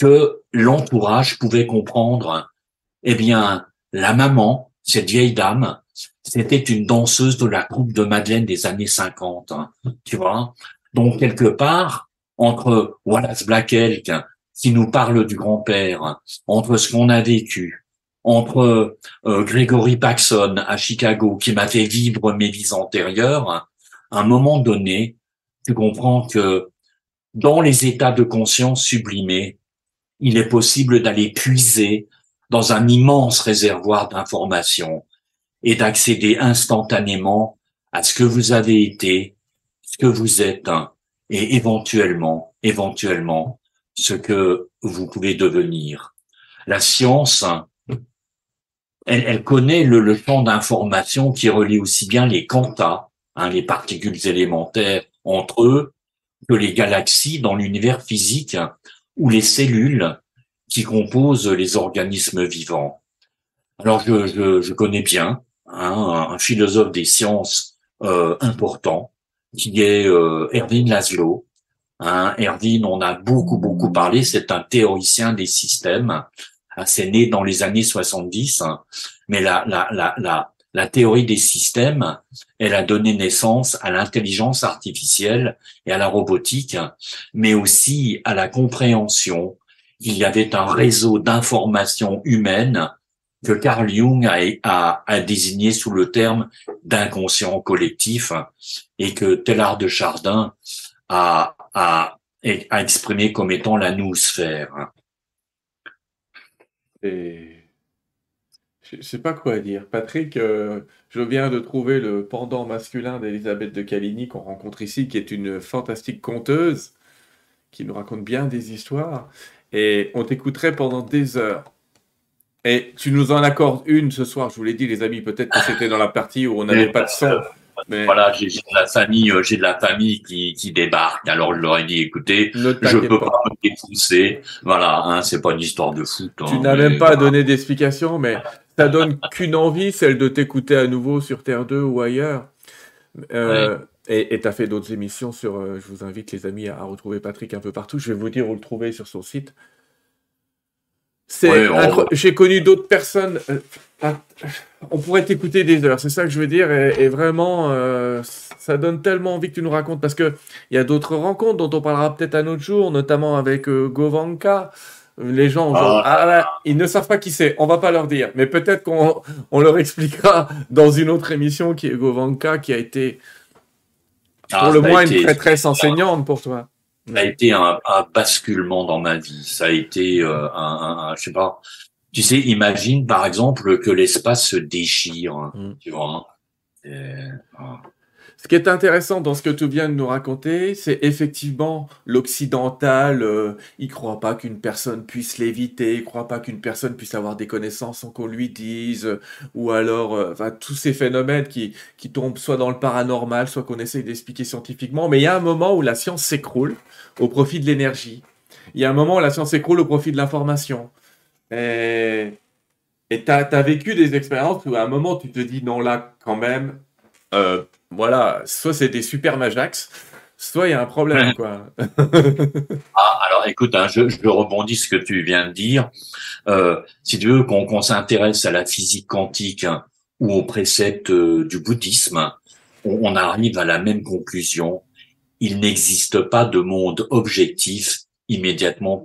que l'entourage pouvait comprendre. Eh bien, la maman, cette vieille dame, c'était une danseuse de la troupe de Madeleine des années 50, hein, tu vois. Donc, quelque part, entre Wallace Black Elk, qui nous parle du grand-père, entre ce qu'on a vécu, entre euh, Gregory Paxson à Chicago, qui m'a fait vivre mes vies antérieures, à un moment donné, tu comprends que dans les états de conscience sublimés, il est possible d'aller puiser dans un immense réservoir d'informations et d'accéder instantanément à ce que vous avez été, ce que vous êtes, et éventuellement, éventuellement, ce que vous pouvez devenir. La science, elle, elle connaît le, le champ d'information qui relie aussi bien les quantas, hein, les particules élémentaires entre eux, que les galaxies dans l'univers physique ou les cellules qui composent les organismes vivants. Alors je, je, je connais bien hein, un philosophe des sciences euh, important qui est euh, Erwin Laszlo. Hein, Erwin, on a beaucoup beaucoup parlé, c'est un théoricien des systèmes. c'est né dans les années 70, hein. mais la, la, la, la, la théorie des systèmes, elle a donné naissance à l'intelligence artificielle et à la robotique, mais aussi à la compréhension qu'il y avait un réseau d'informations humaines que Carl Jung a, a, désigné sous le terme d'inconscient collectif et que Teilhard de Chardin a, a exprimé comme étant la noosphère. Et je ne sais pas quoi dire. Patrick, euh, je viens de trouver le pendant masculin d'Elisabeth de Caligny qu'on rencontre ici, qui est une fantastique conteuse, qui nous raconte bien des histoires. Et on t'écouterait pendant des heures. Et tu nous en accordes une ce soir, je vous l'ai dit, les amis, peut-être que c'était dans la partie où on n'avait pas de son. Mais... Voilà, j'ai de la famille, euh, j'ai de la famille qui, qui débarque. Alors je leur ai dit, écoutez, je peux pas, me défoncer. Voilà, hein, c'est pas une histoire de foot. Tu hein, n'as même pas donné d'explication, mais ça donne qu'une envie, celle de t'écouter à nouveau sur Terre 2 ou ailleurs. Euh, Et tu as fait d'autres émissions sur. Euh, je vous invite, les amis, à, à, retrouver Patrick un peu partout. Je vais vous dire où le trouver sur son site. C'est J'ai connu d'autres personnes. Euh, on pourrait t'écouter des heures, c'est ça que je veux dire. Et, vraiment, euh, ça donne tellement envie que tu nous racontes parce que il y a d'autres rencontres dont on parlera peut-être un autre jour, notamment avec euh, Govanka. Les gens, ah. Ah, ils ne savent pas qui c'est. On va pas leur dire, mais peut-être qu'on on leur expliquera dans une autre émission qui est Govanka, qui a été ah, pour le moins une prêtresse enseignante pour toi ça a été un, un, basculement dans ma vie. Ça a été euh, un, un, je sais pas. Tu sais, imagine par exemple que l'espace se déchire. Mm. Tu vois. Hein. Ce qui est intéressant dans ce que tu viens de nous raconter, c'est effectivement l'occidental. Euh, il croit pas qu'une personne puisse l'éviter, il croit pas qu'une personne puisse avoir des connaissances sans qu'on lui dise, ou alors euh, tous ces phénomènes qui, qui tombent soit dans le paranormal, soit qu'on essaye d'expliquer scientifiquement. Mais il y a un moment où la science s'écroule au profit de l'énergie. Il y a un moment où la science s'écroule au profit de l'information. Et tu as, vécu des expériences où à un moment tu te dis non là quand même, euh, voilà, soit c'est des super Majax, soit il y a un problème, quoi. [LAUGHS] ah, alors écoute, hein, je, je, rebondis ce que tu viens de dire. Euh, si tu veux qu'on s'intéresse à la physique quantique hein, ou aux préceptes euh, du bouddhisme, on, arrive à la même conclusion. Il n'existe pas de monde objectif immédiatement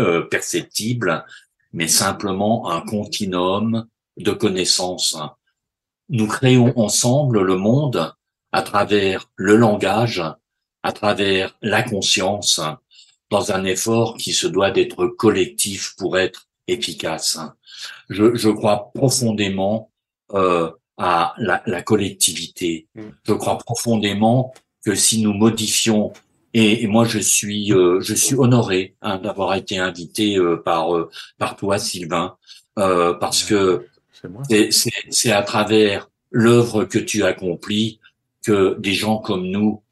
euh, perceptible, mais simplement un continuum de connaissances nous créons ensemble le monde à travers le langage, à travers la conscience, dans un effort qui se doit d'être collectif pour être efficace. Je, je crois profondément euh, à la, la, collectivité. Mm. Je crois profondément que si nous modifions et, moi je suis euh, je suis honoré hein, d'avoir été invité euh, par euh, par toi Sylvain parce que c'est à travers l'œuvre que tu accomplis que des gens comme nous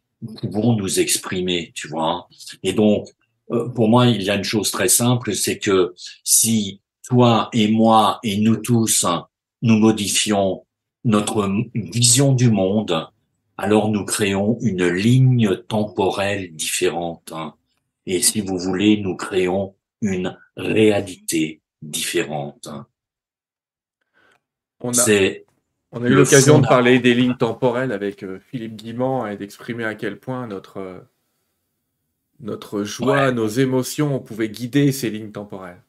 pouvons nous exprimer, tu vois. Et donc, euh, pour moi, il y a une chose très simple, c'est que si toi et moi et nous tous, nous modifions notre vision du monde, alors nous créons une ligne temporelle différente. Et si vous voulez, nous créons une réalité différente. On a, on a eu l'occasion de parler des lignes temporelles avec euh, Philippe Guimand et d'exprimer à quel point notre, euh, notre joie, nos émotions, on pouvait guider ces lignes temporelles.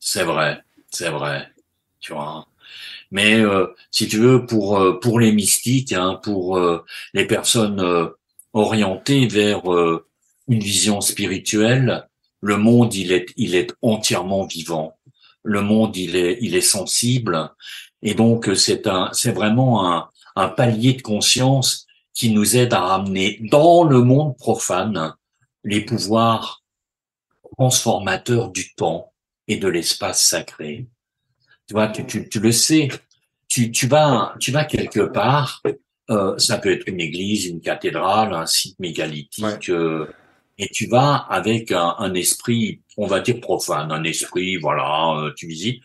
C'est vrai, c'est vrai. Tu vois. Mais euh, si tu veux, pour pour les mystiques, hein, pour les personnes orientées vers une vision spirituelle, le monde il est il est entièrement vivant le monde il est il est sensible et donc c'est un c'est vraiment un, un palier de conscience qui nous aide à ramener dans le monde profane les pouvoirs transformateurs du temps et de l'espace sacré. Tu vois, tu, tu, tu le sais, tu, tu vas tu vas quelque part, euh, ça peut être une église, une cathédrale, un site mégalithique, euh, et tu vas avec un, un, esprit, on va dire profane, un esprit, voilà, euh, tu visites,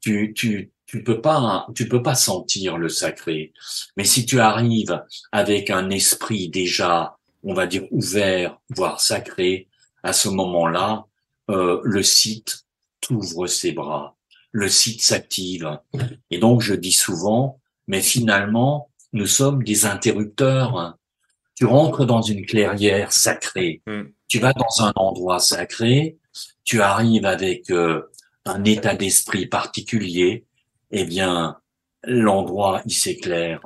tu, tu, tu peux pas, tu peux pas sentir le sacré. Mais si tu arrives avec un esprit déjà, on va dire ouvert, voire sacré, à ce moment-là, euh, le site ouvre ses bras, le site s'active. Et donc, je dis souvent, mais finalement, nous sommes des interrupteurs. Tu rentres dans une clairière sacrée, hmm. tu vas dans un endroit sacré, tu arrives avec euh, un état d'esprit particulier, eh bien, l'endroit, il s'éclaire,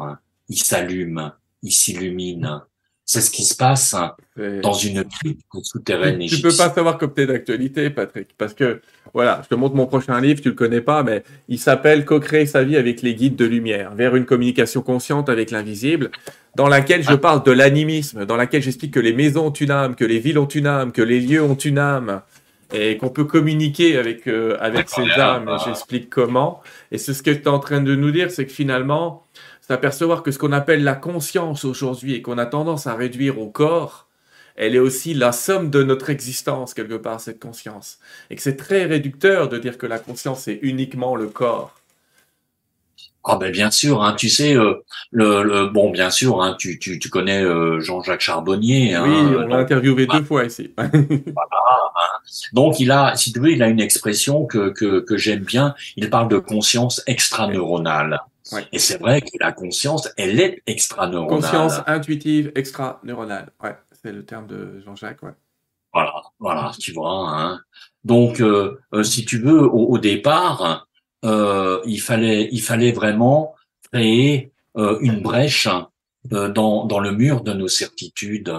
il s'allume, il s'illumine. C'est ce qui se passe dans une crypte souterraine. Tu, tu peux pas savoir comme t'es d'actualité, Patrick, parce que voilà, je te montre mon prochain livre, tu le connais pas, mais il s'appelle Co-créer sa vie avec les guides de lumière, vers une communication consciente avec l'invisible, dans laquelle je ah. parle de l'animisme, dans laquelle j'explique que les maisons ont une âme, que les villes ont une âme, que les lieux ont une âme, et qu'on peut communiquer avec euh, avec ces âmes. J'explique comment. Et c'est ce que tu es en train de nous dire, c'est que finalement, s'apercevoir que ce qu'on appelle la conscience aujourd'hui et qu'on a tendance à réduire au corps, elle est aussi la somme de notre existence quelque part cette conscience. Et que c'est très réducteur de dire que la conscience est uniquement le corps. Ah ben bien sûr, hein, tu sais, euh, le, bon bien sûr, hein, tu, tu, tu connais euh, Jean-Jacques Charbonnier. Hein, oui, on l'a interviewé deux fois ici. [LAUGHS] voilà, donc il a, si tu veux, il a une expression que, que, que j'aime bien. Il parle de conscience extraneuronale. Ouais. Et c'est vrai que la conscience, elle est extraneuronale. Conscience intuitive extraneuronale. Ouais, c'est le terme de Jean-Jacques. Ouais. Voilà, voilà, tu vois. Hein. Donc, euh, si tu veux, au, au départ, euh, il fallait, il fallait vraiment créer euh, une brèche euh, dans, dans le mur de nos certitudes.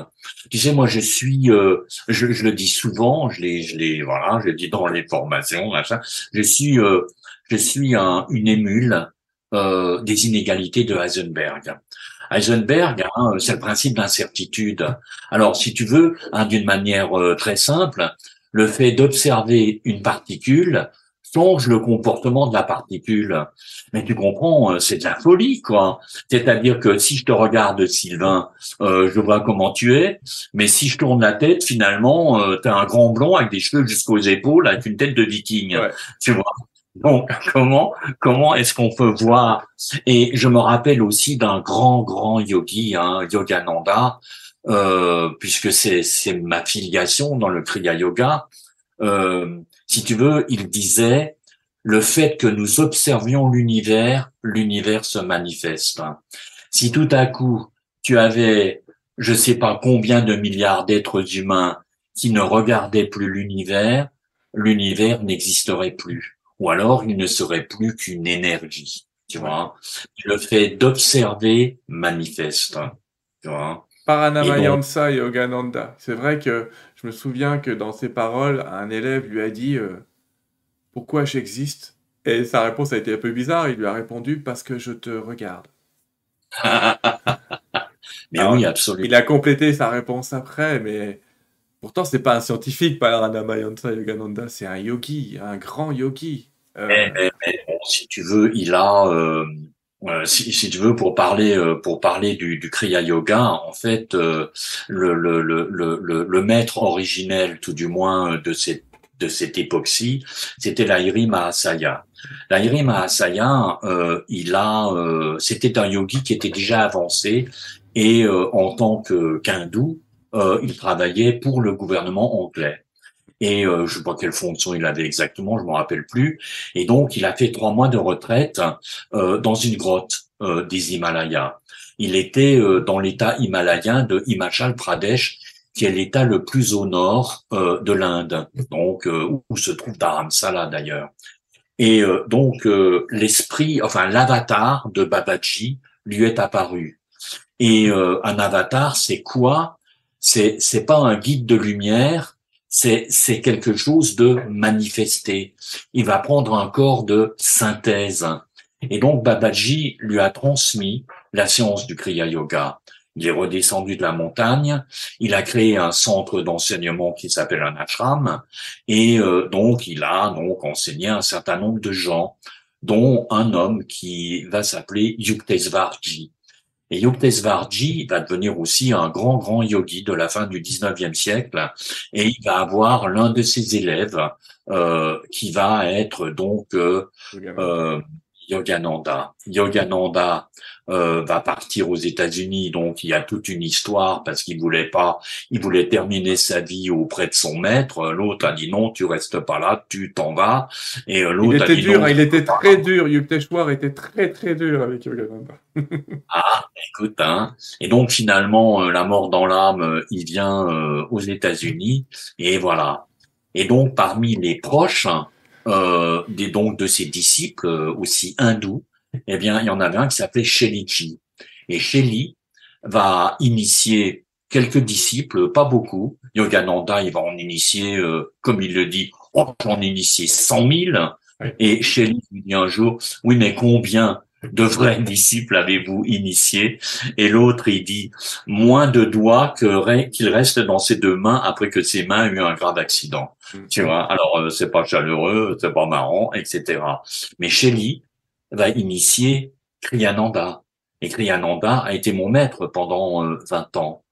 Tu sais, moi, je suis, euh, je, je, le dis souvent, je l'ai, je l'ai, voilà, je le dis dans les formations, machin, je suis, euh, je suis un, une émule des inégalités de Heisenberg. Heisenberg, hein, c'est le principe d'incertitude. Alors, si tu veux, hein, d'une manière très simple, le fait d'observer une particule songe le comportement de la particule. Mais tu comprends, euh, c'est de la folie, quoi. C'est-à-dire que si je te regarde, Sylvain, euh, je vois comment tu es, mais si je tourne la tête, finalement, euh, tu as un grand blond avec des cheveux jusqu'aux épaules, avec une tête de viking. Tu vois? Donc, [LAUGHS] comment comment est-ce qu'on peut voir? Et je me rappelle aussi d'un grand grand yogi, hein, Yogananda, euh, puisque c'est c'est ma filiation dans le Kriya Yoga. Euh, si tu veux, il disait, le fait que nous observions l'univers, l'univers se manifeste. Si tout à coup, tu avais, je sais pas combien de milliards d'êtres humains qui ne regardaient plus l'univers, l'univers n'existerait plus. Ou alors, il ne serait plus qu'une énergie. Tu vois, le fait d'observer manifeste. Tu vois. Paranamayansa Yogananda. C'est vrai que je me souviens que dans ses paroles, un élève lui a dit euh, Pourquoi j'existe? Et sa réponse a été un peu bizarre. Il lui a répondu Parce que je te regarde. [LAUGHS] mais oui, absolument. Il a complété sa réponse après, mais pourtant, c'est pas un scientifique, Paranamayansa Yogananda, c'est un yogi, un grand yogi. Euh, mais, si tu veux, il a. Euh, euh, si, si, tu veux, pour parler euh, pour parler du, du Kriya Yoga, en fait, euh, le, le, le, le, maître originel, tout du moins de cette de cette époque-ci, c'était l'Airi Mahasaya. L'Airi Mahasaya, il a, c'était un yogi qui était déjà avancé et en tant que qu'hindou, il travaillait pour le gouvernement anglais et euh, je sais pas quelle fonction il avait exactement, je m'en rappelle plus. Et donc, il a fait trois mois de retraite euh, dans une grotte euh, des Himalayas. Il était euh, dans l'état himalayen de Himachal Pradesh, qui est l'état le plus au nord euh, de l'Inde, donc où, se trouve Dharamsala d'ailleurs. Et donc, l'esprit, enfin l'avatar de Babaji lui est apparu. Et un avatar, c'est quoi? C'est c'est pas un guide de lumière, c'est quelque chose de manifesté. Il va prendre un corps de synthèse. Et donc Babaji lui a transmis la science du Kriya Yoga. Il est redescendu de la montagne, il a créé un centre d'enseignement qui s'appelle un ashram, et euh, donc il a donc enseigné un certain nombre de gens, dont un homme qui va s'appeler Yuktesvarji. Et Yuktesvarji va devenir aussi un grand, grand yogi de la fin du 19e siècle et il va avoir l'un de ses élèves euh, qui va être donc, euh, euh, Yogananda. Yogananda euh, va partir aux États-Unis, donc il y a toute une histoire parce qu'il voulait pas, il voulait terminer sa vie auprès de son maître. L'autre a dit non, tu restes pas là, tu t'en vas. Et euh, l'autre a dit dur, non, il était très dur. Yukteswar était très très dur avec Yogananda. [LAUGHS] ah, écoute, hein. Et donc finalement, euh, la mort dans l'âme, il vient aux États-Unis et voilà. Et donc parmi les proches euh, des, donc de ses disciples euh, aussi hindous, eh bien, il y en avait un qui s'appelait Sheliji. Et Sheli va initier quelques disciples, pas beaucoup. Yogananda, il va en initier, euh, comme il le dit, oh, en initier 100 000. Et Sheli lui dit un jour, oui, mais combien de vrais disciples avez-vous initié Et l'autre, il dit, moins de doigts qu'il reste dans ses deux mains après que ses mains aient eu un grave accident. Mm. Tu vois Alors, euh, c'est pas chaleureux, c'est pas marrant, etc. Mais Shelly va initier Kriyananda. Et Kriyananda a été mon maître pendant 20 euh, ans.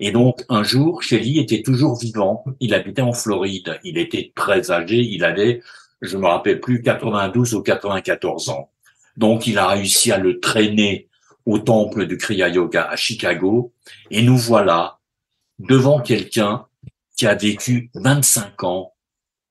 Et donc, un jour, Shelly était toujours vivant. Il habitait en Floride. Il était très âgé. Il avait, je me rappelle plus, 92 ou 94 ans. Donc, il a réussi à le traîner au temple du Kriya Yoga à Chicago. Et nous voilà devant quelqu'un qui a vécu 25 ans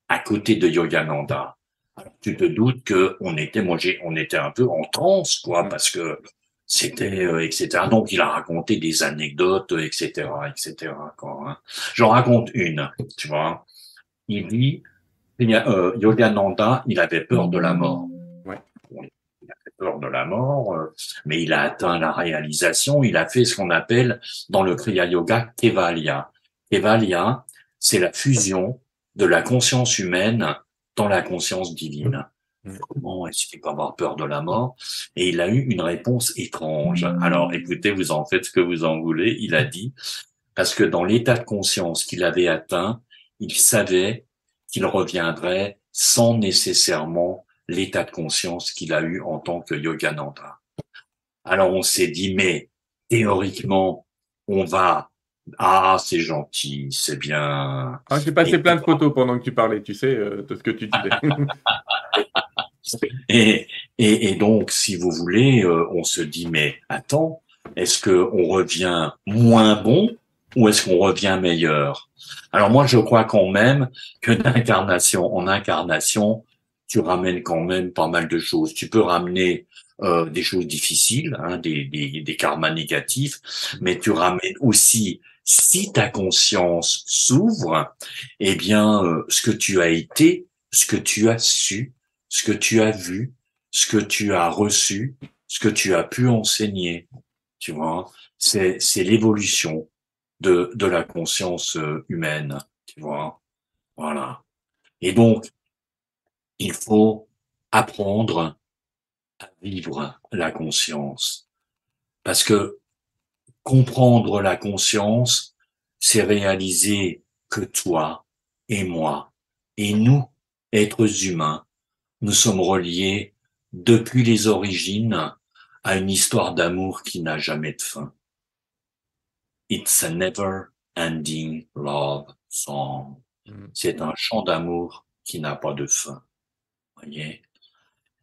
à côté de Yogananda. Alors, tu te doutes que on était, moi, j'ai, on était un peu en transe, quoi, parce que c'était, euh, etc. Donc, il a raconté des anecdotes, etc., etc. Quoi, hein. J'en raconte une, tu vois. Il dit, euh, Yogananda, il avait peur de la mort de la mort, euh, mais il a atteint la réalisation, il a fait ce qu'on appelle dans le Kriya Yoga Kevalya. Kevalya, c'est la fusion de la conscience humaine dans la conscience divine. Mm. Comment est-ce qu'il peut avoir peur de la mort? Et il a eu une réponse étrange. Alors écoutez, vous en faites ce que vous en voulez. Il a dit, parce que dans l'état de conscience qu'il avait atteint, il savait qu'il reviendrait sans nécessairement l'état de conscience qu'il a eu en tant que Yogananda. Alors on s'est dit, mais théoriquement, on va ah, c'est gentil, c'est bien. Ah, j'ai passé plein de photos pendant que tu parlais, tu sais, euh, de ce que tu disais. [LAUGHS] et, et, et, donc, si vous voulez, euh, on se dit, mais attends, est-ce que on revient moins bon ou est-ce qu'on revient meilleur? Alors moi, je crois quand même que d'incarnation en incarnation, tu ramènes quand même pas mal de choses. Tu peux ramener euh, des choses difficiles, hein, des, des, des karmas négatifs, mais tu ramènes aussi, si ta conscience s'ouvre, eh bien, euh, ce que tu as été, ce que tu as su, ce que tu as vu, ce que tu as reçu, ce que tu as pu enseigner, tu vois, c'est c'est l'évolution de de la conscience euh, humaine, tu vois, voilà. Et donc il faut apprendre à vivre la conscience. Parce que comprendre la conscience, c'est réaliser que toi et moi et nous, êtres humains, nous sommes reliés depuis les origines à une histoire d'amour qui n'a jamais de fin. It's a never ending love song. Mm. C'est un chant d'amour qui n'a pas de fin.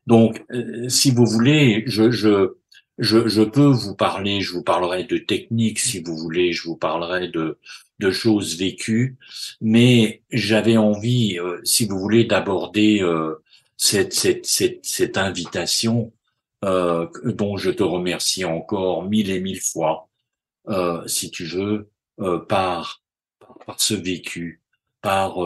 Donc, euh, si vous voulez, je, je, je, peux vous parler, je vous parlerai de techniques si vous voulez, je vous parlerai de, de choses vécues, mais j'avais envie, euh, si vous voulez, d'aborder euh, cette, cette, cette, cette, invitation dont je te remercie encore mille et mille fois, si tu veux, par, par ce vécu, par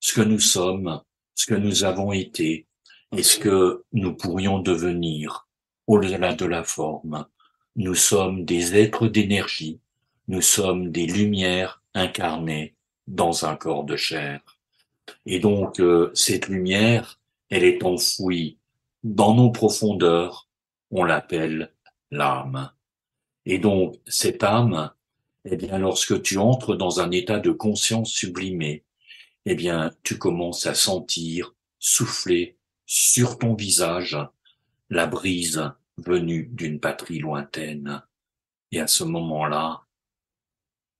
ce que nous sommes, ce que nous avons été, est-ce que nous pourrions devenir au-delà de la forme Nous sommes des êtres d'énergie, nous sommes des lumières incarnées dans un corps de chair. Et donc, euh, cette lumière, elle est enfouie dans nos profondeurs, on l'appelle l'âme. Et donc, cette âme, eh bien, lorsque tu entres dans un état de conscience sublimée, eh bien, tu commences à sentir souffler sur ton visage la brise venue d'une patrie lointaine. Et à ce moment-là,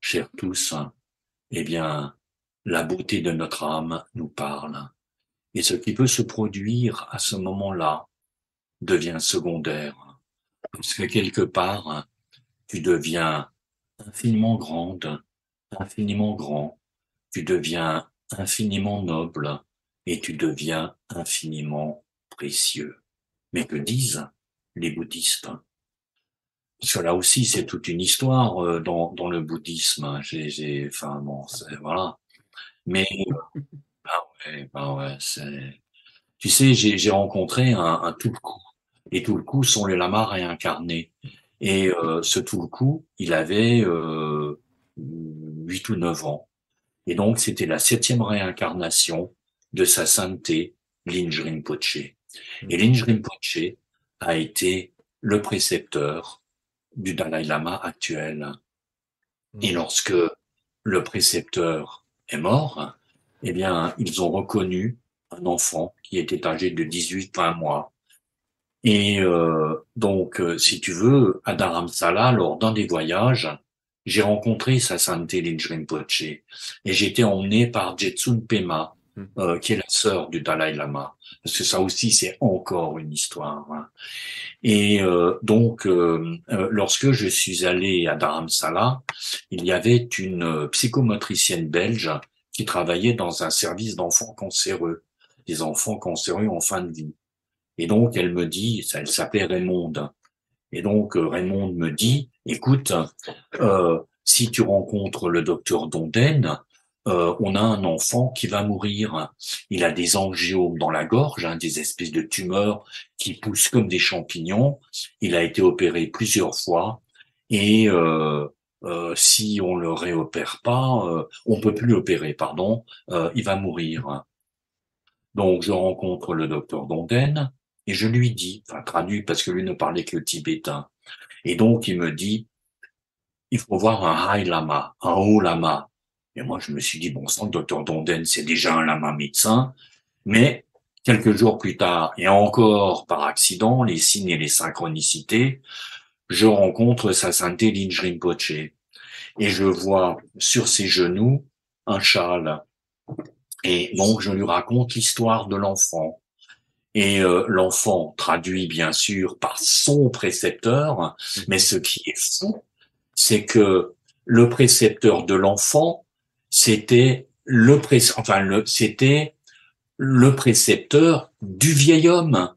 chers tous, eh bien, la beauté de notre âme nous parle. Et ce qui peut se produire à ce moment-là, devient secondaire. Parce que quelque part, tu deviens infiniment grande, infiniment grand, tu deviens infiniment noble et tu deviens infiniment précieux. Mais que disent les bouddhistes? Parce que là aussi, c'est toute une histoire euh, dans, dans le bouddhisme. J'ai, enfin bon, voilà. Mais bah [LAUGHS] ouais, bah ouais, c'est. Tu sais, j'ai rencontré un, un Tulku. Et Tulku sont les lamas réincarnés. Et euh, ce Tulku, il avait euh, 8 ou 9 ans. Et donc, c'était la septième réincarnation de sa sainteté, Linj Rinpoche. Et Linj Rinpoche a été le précepteur du Dalai Lama actuel. Et lorsque le précepteur est mort, eh bien, ils ont reconnu un enfant qui était âgé de 18-20 mois. Et euh, donc, euh, si tu veux, à Dharamsala, lors d'un des voyages, j'ai rencontré sa sainteté Linj Rinpoche et j'ai été emmené par Jetsun Pema. Euh, qui est la sœur du Dalai Lama. Parce que ça aussi, c'est encore une histoire. Hein. Et euh, donc, euh, lorsque je suis allé à Dharamsala, il y avait une psychomotricienne belge qui travaillait dans un service d'enfants cancéreux, des enfants cancéreux en fin de vie. Et donc, elle me dit, elle s'appelait Raymond, et donc euh, Raymond me dit, écoute, euh, si tu rencontres le docteur Donden, euh, on a un enfant qui va mourir. Il a des angiomes dans la gorge, hein, des espèces de tumeurs qui poussent comme des champignons. Il a été opéré plusieurs fois et euh, euh, si on le réopère pas, euh, on peut plus l'opérer, pardon, il va mourir. Donc je rencontre le docteur Donden et je lui dis, enfin traduit parce que lui ne parlait que le tibétain, et donc il me dit, il faut voir un high lama, un haut lama. Et moi je me suis dit, bon sang, le docteur Donden, c'est déjà un lama médecin, mais quelques jours plus tard, et encore par accident, les signes et les synchronicités, je rencontre sa sainteté Linj Rinpoche, et je vois sur ses genoux un châle. Et donc je lui raconte l'histoire de l'enfant. Et euh, l'enfant traduit bien sûr par son précepteur, mais ce qui est fou, c'est que le précepteur de l'enfant, c'était le pré enfin le c'était le précepteur du vieil homme,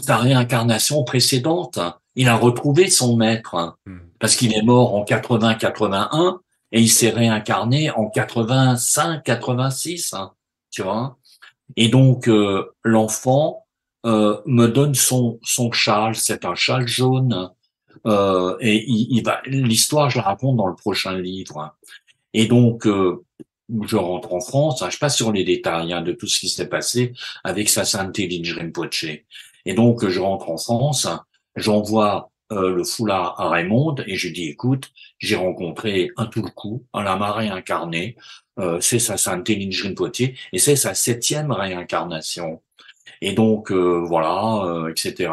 sa réincarnation précédente. Il a retrouvé son maître mhm. parce qu'il est mort en 80-81 et il s'est réincarné en 85-86, hein, tu vois. Et donc euh, l'enfant euh, me donne son son châle, c'est un châle jaune, euh, et il, va l'histoire je la raconte dans le prochain livre. Et donc euh, je rentre en France, hein, je passe sur les détails hein, de tout ce qui s'est passé avec sa sainteté Rinpoche. Et donc je rentre en France, j'envoie euh, le foulard à Raymond et je dis écoute, j'ai rencontré un tout le coup, un lama réincarné, euh, c'est sa sainteté Rinpoche et c'est sa septième réincarnation. Et donc euh, voilà, euh, etc.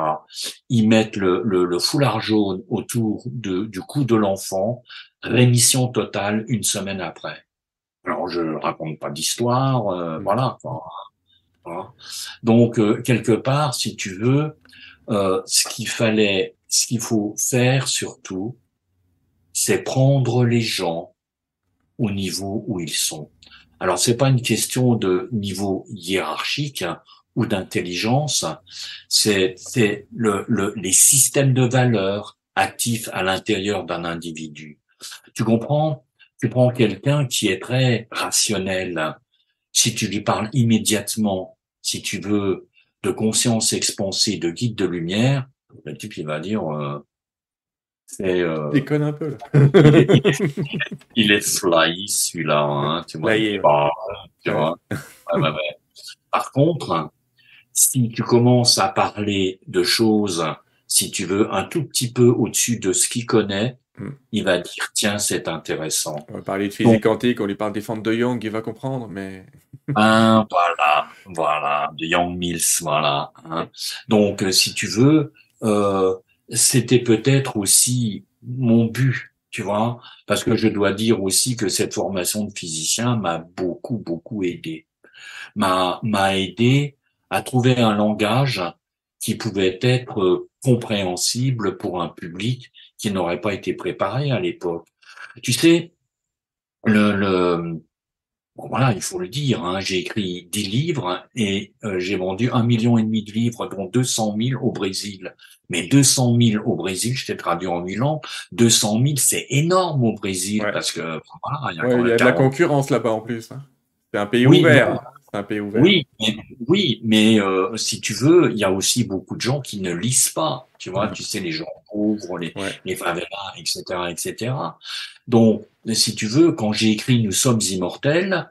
Ils mettent le, le, le, foulard jaune autour de, du cou de l'enfant, rémission totale une semaine après. Alors je raconte pas d'histoire, euh, mm. voilà, voilà. Donc quelque part, si tu veux, ce qu'il fallait, ce qu'il faut faire surtout, c'est prendre les gens au niveau où ils sont. Alors c'est pas une question de niveau hiérarchique hein, ou d'intelligence, c'est le, le, les systèmes de valeurs actifs à l'intérieur d'un individu. Tu comprends? Tu prends quelqu'un qui est très rationnel. Si tu lui parles immédiatement, si tu veux, de conscience expansée, de guide de lumière, le type il va dire euh, c'est euh, déconne un peu il, est, fly celui-là hein, tu vois, tu vois. Par contre si tu commences à parler de choses, si tu veux, un tout petit peu au-dessus de ce qu'il connaît, hmm. il va dire tiens, c'est intéressant. On va parler de physique quantique, on lui parle des formes de Young, il va comprendre, mais. [LAUGHS] hein, voilà, voilà, de Young Mills, voilà. Hein. Donc, euh, si tu veux, euh, c'était peut-être aussi mon but, tu vois, parce que je dois dire aussi que cette formation de physicien m'a beaucoup, beaucoup aidé. M'a, m'a aidé à trouver un langage qui pouvaient être compréhensibles pour un public qui n'aurait pas été préparé à l'époque. Tu sais, le, le bon, voilà, il faut le dire, hein, j'ai écrit 10 livres et euh, j'ai vendu un million et demi de livres, dont 200 000 au Brésil. Mais 200 000 au Brésil, je t'ai traduit en Milan, 200 000, c'est énorme au Brésil parce que voilà, il y a, il y a de la concurrence là-bas en plus. Hein. C'est un pays ouvert. C'est un pays ouvert. Oui, mais, oui, mais euh, si tu veux, il y a aussi beaucoup de gens qui ne lisent pas. Tu vois, tu sais, les gens pauvres, les, les favelas, etc., etc. Donc, si tu veux, quand j'ai écrit Nous sommes immortels,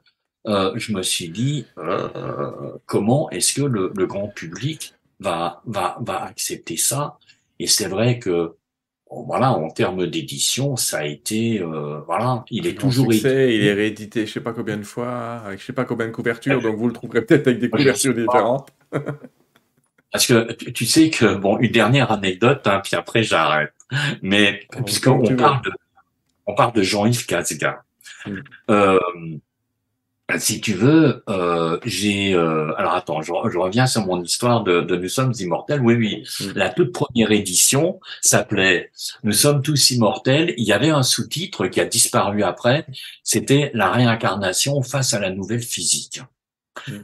euh, je me suis dit euh, comment est-ce que le, le, grand public va va va accepter ça? Et c'est vrai que voilà, en termes d'édition, ça a été, euh, voilà, il est toujours succès, Il est réédité, je sais pas combien de fois, avec je sais pas combien de couvertures, donc vous le trouverez peut-être avec des couvertures différentes. Parce que tu sais que bon, une dernière anecdote, hein, puis après j'arrête. Mais puisqu'on parle de, on parle de Jean-Yves Casga. Mm. Euh, si tu veux, euh, j'ai. Euh, alors attends, je, reviens sur mon histoire de, de, Nous sommes immortels. Oui, oui. Mm. La toute première édition s'appelait Nous sommes tous immortels. Il y avait un sous-titre qui a disparu après. C'était La réincarnation face à la nouvelle physique. Mm.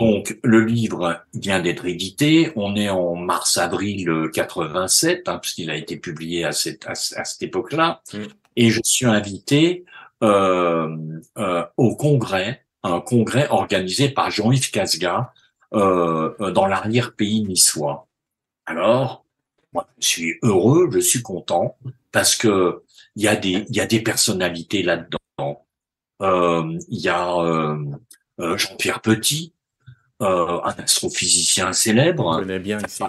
Donc le livre vient d'être édité. On est en mars-avril 87, hein, puisqu'il a été publié à cette à, cette époque-là. Mm. Et je suis invité euh, euh, au congrès, un congrès organisé par Jean-Yves Casga euh, dans l'arrière-pays niçois. Alors, moi, je suis heureux, je suis content parce que il y a des il y a des personnalités là-dedans. Euh, il y a euh, euh, Jean-Pierre Petit, un astrophysicien célèbre. On connaît bien ici.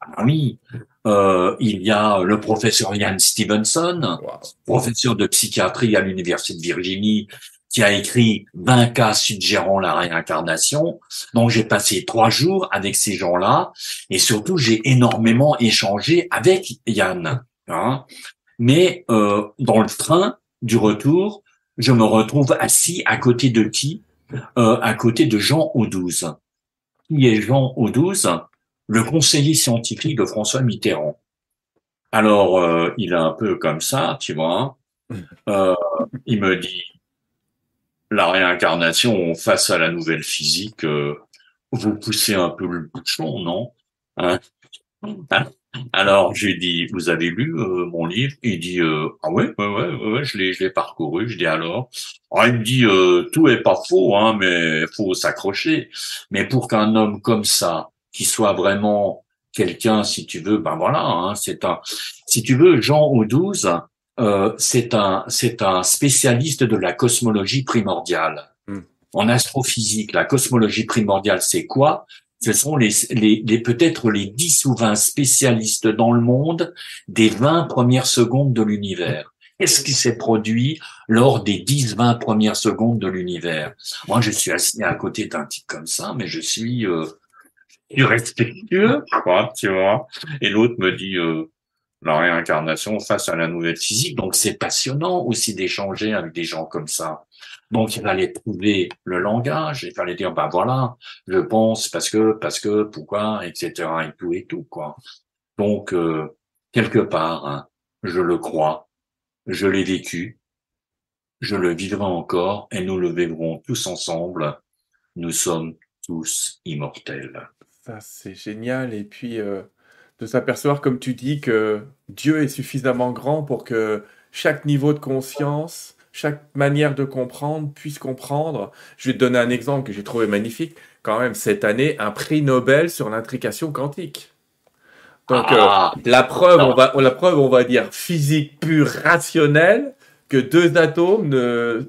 Ah oui, euh, il y a le professeur Ian Stevenson, professeur de psychiatrie à l'université de Virginie, qui a écrit 20 cas suggérant la réincarnation. Donc j'ai passé trois jours avec ces gens-là et surtout j'ai énormément échangé avec Yann. Hein. Mais euh, dans le train du retour, je me retrouve assis à côté de qui? Euh, À côté de Jean Audouze. Qui est Jean Audouze? Le conseiller scientifique de François Mitterrand. Alors, euh, il est un peu comme ça, tu vois. Euh, il me dit, la réincarnation face à la nouvelle physique, euh, vous poussez un peu le bouchon, non? Hein? Alors, j'ai dit, vous avez lu mon livre? Il dit, ah ouais, ouais, ouais, ouais, je l'ai, je l'ai parcouru. Je dis alors, ah, il me dit, tout est pas faux, hein, mais faut s'accrocher. Mais pour qu'un homme comme ça qui soit vraiment quelqu'un, si tu veux, ben voilà, hein, c'est un, si tu veux, Jean Audouze, euh, c'est un, c'est un spécialiste de la cosmologie primordiale. Hmm. En astrophysique, la cosmologie primordiale, c'est quoi? Ce sont les, les, les peut-être les 10 ou 20 spécialistes dans le monde des 20 premières secondes de l'univers. Qu'est-ce qui s'est produit lors des 10-20 premières secondes de l'univers? Moi, je suis assis à côté d'un type comme ça, mais je suis euh, irrespectueux, quoi, tu vois. Et l'autre me dit euh, la réincarnation face à la nouvelle physique. Donc c'est passionnant aussi d'échanger avec des gens comme ça. Donc il fallait trouver le langage, il fallait dire bah voilà, je pense parce que parce que pourquoi etc et tout et tout quoi. Donc euh, quelque part, hein, je le crois, je l'ai vécu, je le vivrai encore et nous le vivrons tous ensemble. Nous sommes tous immortels c'est génial. Et puis, euh, de s'apercevoir, comme tu dis, que Dieu est suffisamment grand pour que chaque niveau de conscience, chaque manière de comprendre puisse comprendre. Je vais te donner un exemple que j'ai trouvé magnifique. Quand même, cette année, un prix Nobel sur l'intrication quantique. Donc, euh, ah. la preuve, on va, la preuve, on va dire physique pure, rationnelle, que deux atomes,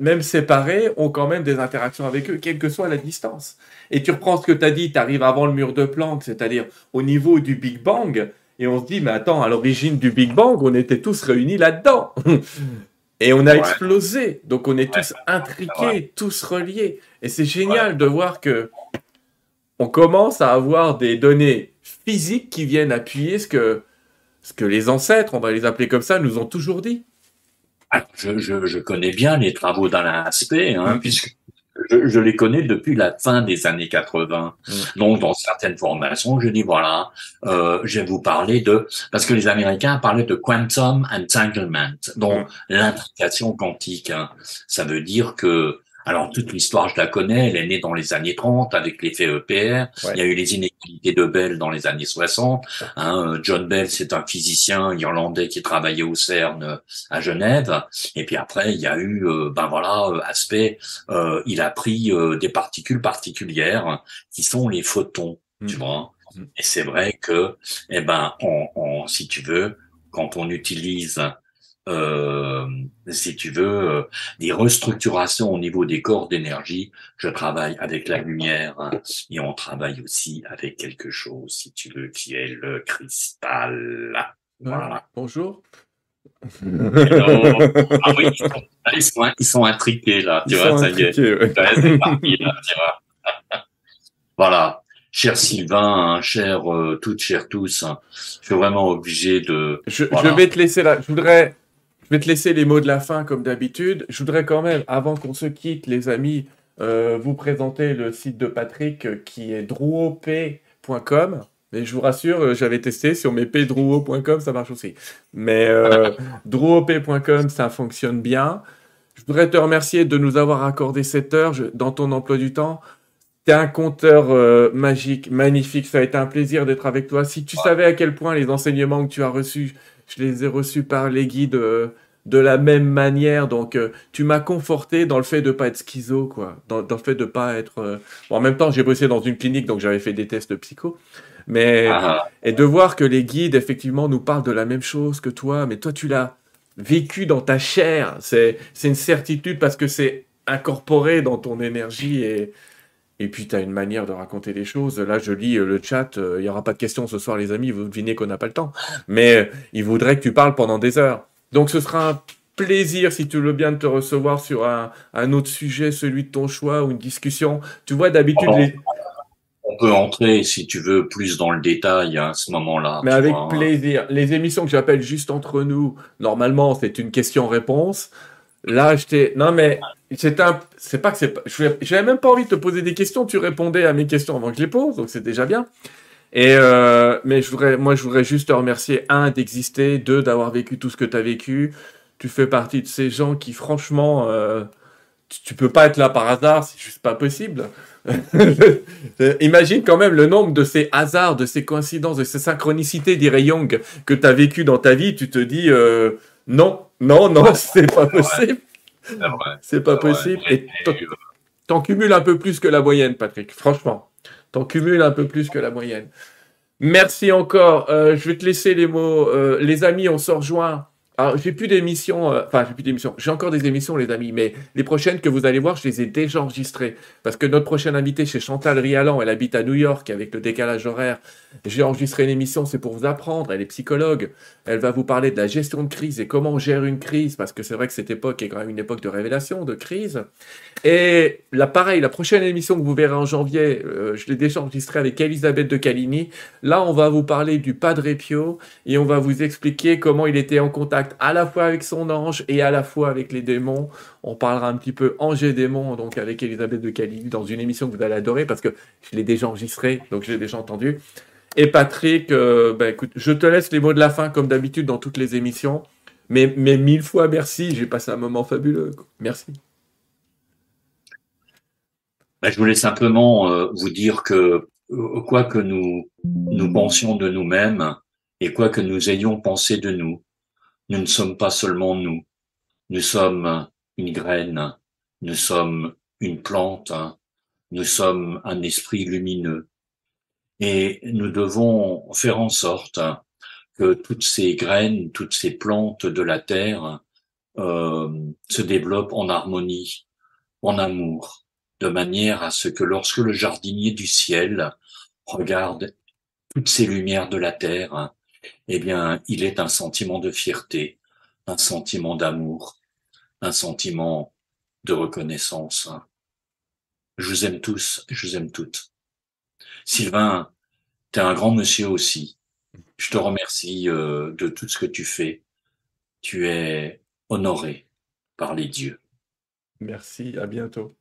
même séparés, ont quand même des interactions avec eux, quelle que soit la distance. Et tu reprends ce que tu as dit, tu arrives avant le mur de Planck, c'est-à-dire au niveau du Big Bang, et on se dit, mais attends, à l'origine du Big Bang, on était tous réunis là-dedans. [LAUGHS] et on a explosé. Donc on est tous intriqués, tous reliés. Et c'est génial de voir que on commence à avoir des données physiques qui viennent appuyer ce que, ce que les ancêtres, on va les appeler comme ça, nous ont toujours dit. Ah, je, je, je, connais bien les travaux d'Alain Aspect, hein, mm. puisque je, les connais depuis la fin des années 80. Mm. Donc, dans certaines formations, je dis voilà, euh, je vais vous parler de parce que les Américains parlaient de quantum entanglement, donc mm. l'intrication quantique. Hein. Ça veut dire que alors toute l'histoire, je la connais, elle est née dans les années 30 avec l'effet EPR. Il y a eu les inégalités de Bell dans les années 60. Hein, John Bell, c'est un physicien irlandais qui travaillait au CERN euh, à Genève. Et puis après, il y a eu, euh, ben voilà, euh, aspect, il a pris des particules particulières qui sont les photons, tu mmh. vois. Mmh. Et c'est vrai que, eh ben, on, si tu veux, quand on utilise euh, si tu veux, euh, des restructurations au niveau des corps d'énergie. Je travaille avec la lumière hein, et on travaille aussi avec quelque chose, si tu veux, qui est le cristal. Voilà. Bonjour. ah oui, ils sont, ils sont, intriqués là, tu vois, ça y est. parti, là, tu vois. [LAUGHS] voilà cher Sylvain, hein, cher euh, toutes, chers tous, hein, je suis vraiment obligé de. Je, je, vais te laisser là. Je voudrais vais te laisser les mots de la fin comme d'habitude. Je voudrais quand même, avant qu'on se quitte, les amis, euh, vous présenter le site de Patrick euh, qui est drouop.com. Mais je vous rassure, euh, j'avais testé sur mes pdrouo.com, ça marche aussi. Mais euh, [LAUGHS] drouop.com, ça fonctionne bien. Je voudrais te remercier de nous avoir accordé cette heure dans ton emploi du temps. Tu es un compteur magique, magnifique. Ça a été un plaisir d'être avec toi. Si tu savais à quel point les enseignements que tu as reçus, je les ai reçus par les guides de la même manière. Donc, euh, tu m'as conforté dans le fait de pas être schizo, quoi. Dans, le fait de pas être. Euh, en même temps, j'ai bossé dans une clinique, donc j'avais fait des tests de psycho. Mais ah. et de voir que les guides effectivement nous parlent de la même chose que toi, mais toi tu l'as vécu dans ta chair. C'est c'est une certitude parce que c'est incorporé dans ton énergie et et puis, tu as une manière de raconter les choses. Là, je lis euh, le chat. Il n'y aura pas de questions ce soir, les amis. Vous devinez qu'on n'a pas le temps. Mais il voudrait que tu parles pendant des heures. Donc ce sera un plaisir, si tu veux bien, de te recevoir sur un, autre sujet, celui de ton choix ou une discussion. Tu vois, d'habitude... On peut entrer, si tu veux, plus dans le détail à ce moment-là. Mais avec plaisir. Les émissions que j'appelle juste entre nous, normalement, c'est une question-réponse. Là, j'étais... Non, mais c'est un... C'est pas que c'est... J'avais même pas envie de te poser des questions. Tu répondais à mes questions avant que je les pose, donc c'est déjà bien. Et euh, mais je voudrais, moi, je voudrais juste te remercier un d'exister, deux d'avoir vécu tout ce que tu as vécu. Tu fais partie de ces gens qui, franchement, euh, tu, peux pas être là par hasard, c'est juste pas possible. [LAUGHS] Imagine quand même le nombre de ces hasards, de ces coïncidences, de ces synchronicités, dirait Young, que tu as vécu dans ta vie. Tu te dis euh, non, non, non, [LAUGHS] c'est pas possible. C'est pas possible. Et t'en cumules un peu plus que la moyenne, Patrick. Franchement. T'en cumules un peu plus que la moyenne. Merci encore. Euh, je vais te laisser les mots. Euh, les amis, on se rejoint alors, j'ai plus d'émissions, euh, enfin, j'ai plus d'émissions. J'ai encore des émissions, les amis, mais les prochaines que vous allez voir, je les ai déjà enregistrées. Parce que notre prochaine invitée, c'est Chantal Rialan, elle habite à New York avec le décalage horaire. J'ai enregistré une émission, c'est pour vous apprendre. Elle est psychologue. Elle va vous parler de la gestion de crise et comment on gère une crise, parce que c'est vrai que cette époque est quand même une époque de révélation, de crise. Et là, pareil, la prochaine émission que vous verrez en janvier, euh, je l'ai déjà enregistrée avec Elisabeth de Caligny. Là, on va vous parler du Padre Pio et on va vous expliquer comment il était en contact à la fois avec son ange et à la fois avec les démons. On parlera un petit peu ange et démon, donc avec Elisabeth de Cali, dans une émission que vous allez adorer parce que je l'ai déjà enregistrée, donc je l'ai déjà entendu. Et Patrick, euh, bah, écoute, je te laisse les mots de la fin comme d'habitude dans toutes les émissions. Mais, mais mille fois merci, j'ai passé un moment fabuleux. Merci. Bah, je voulais simplement euh, vous dire que euh, quoi que nous, nous pensions de nous-mêmes et quoi que nous ayons pensé de nous, nous ne sommes pas seulement nous, nous sommes une graine, nous sommes une plante, nous sommes un esprit lumineux. Et nous devons faire en sorte que toutes ces graines, toutes ces plantes de la terre euh, se développent en harmonie, en amour, de manière à ce que lorsque le jardinier du ciel regarde toutes ces lumières de la terre, eh bien, il est un sentiment de fierté, un sentiment d'amour, un sentiment de reconnaissance. Je vous aime tous, je vous aime toutes. Sylvain, tu es un grand monsieur aussi. Je te remercie euh, de tout ce que tu fais. Tu es honoré par les dieux. Merci, à bientôt.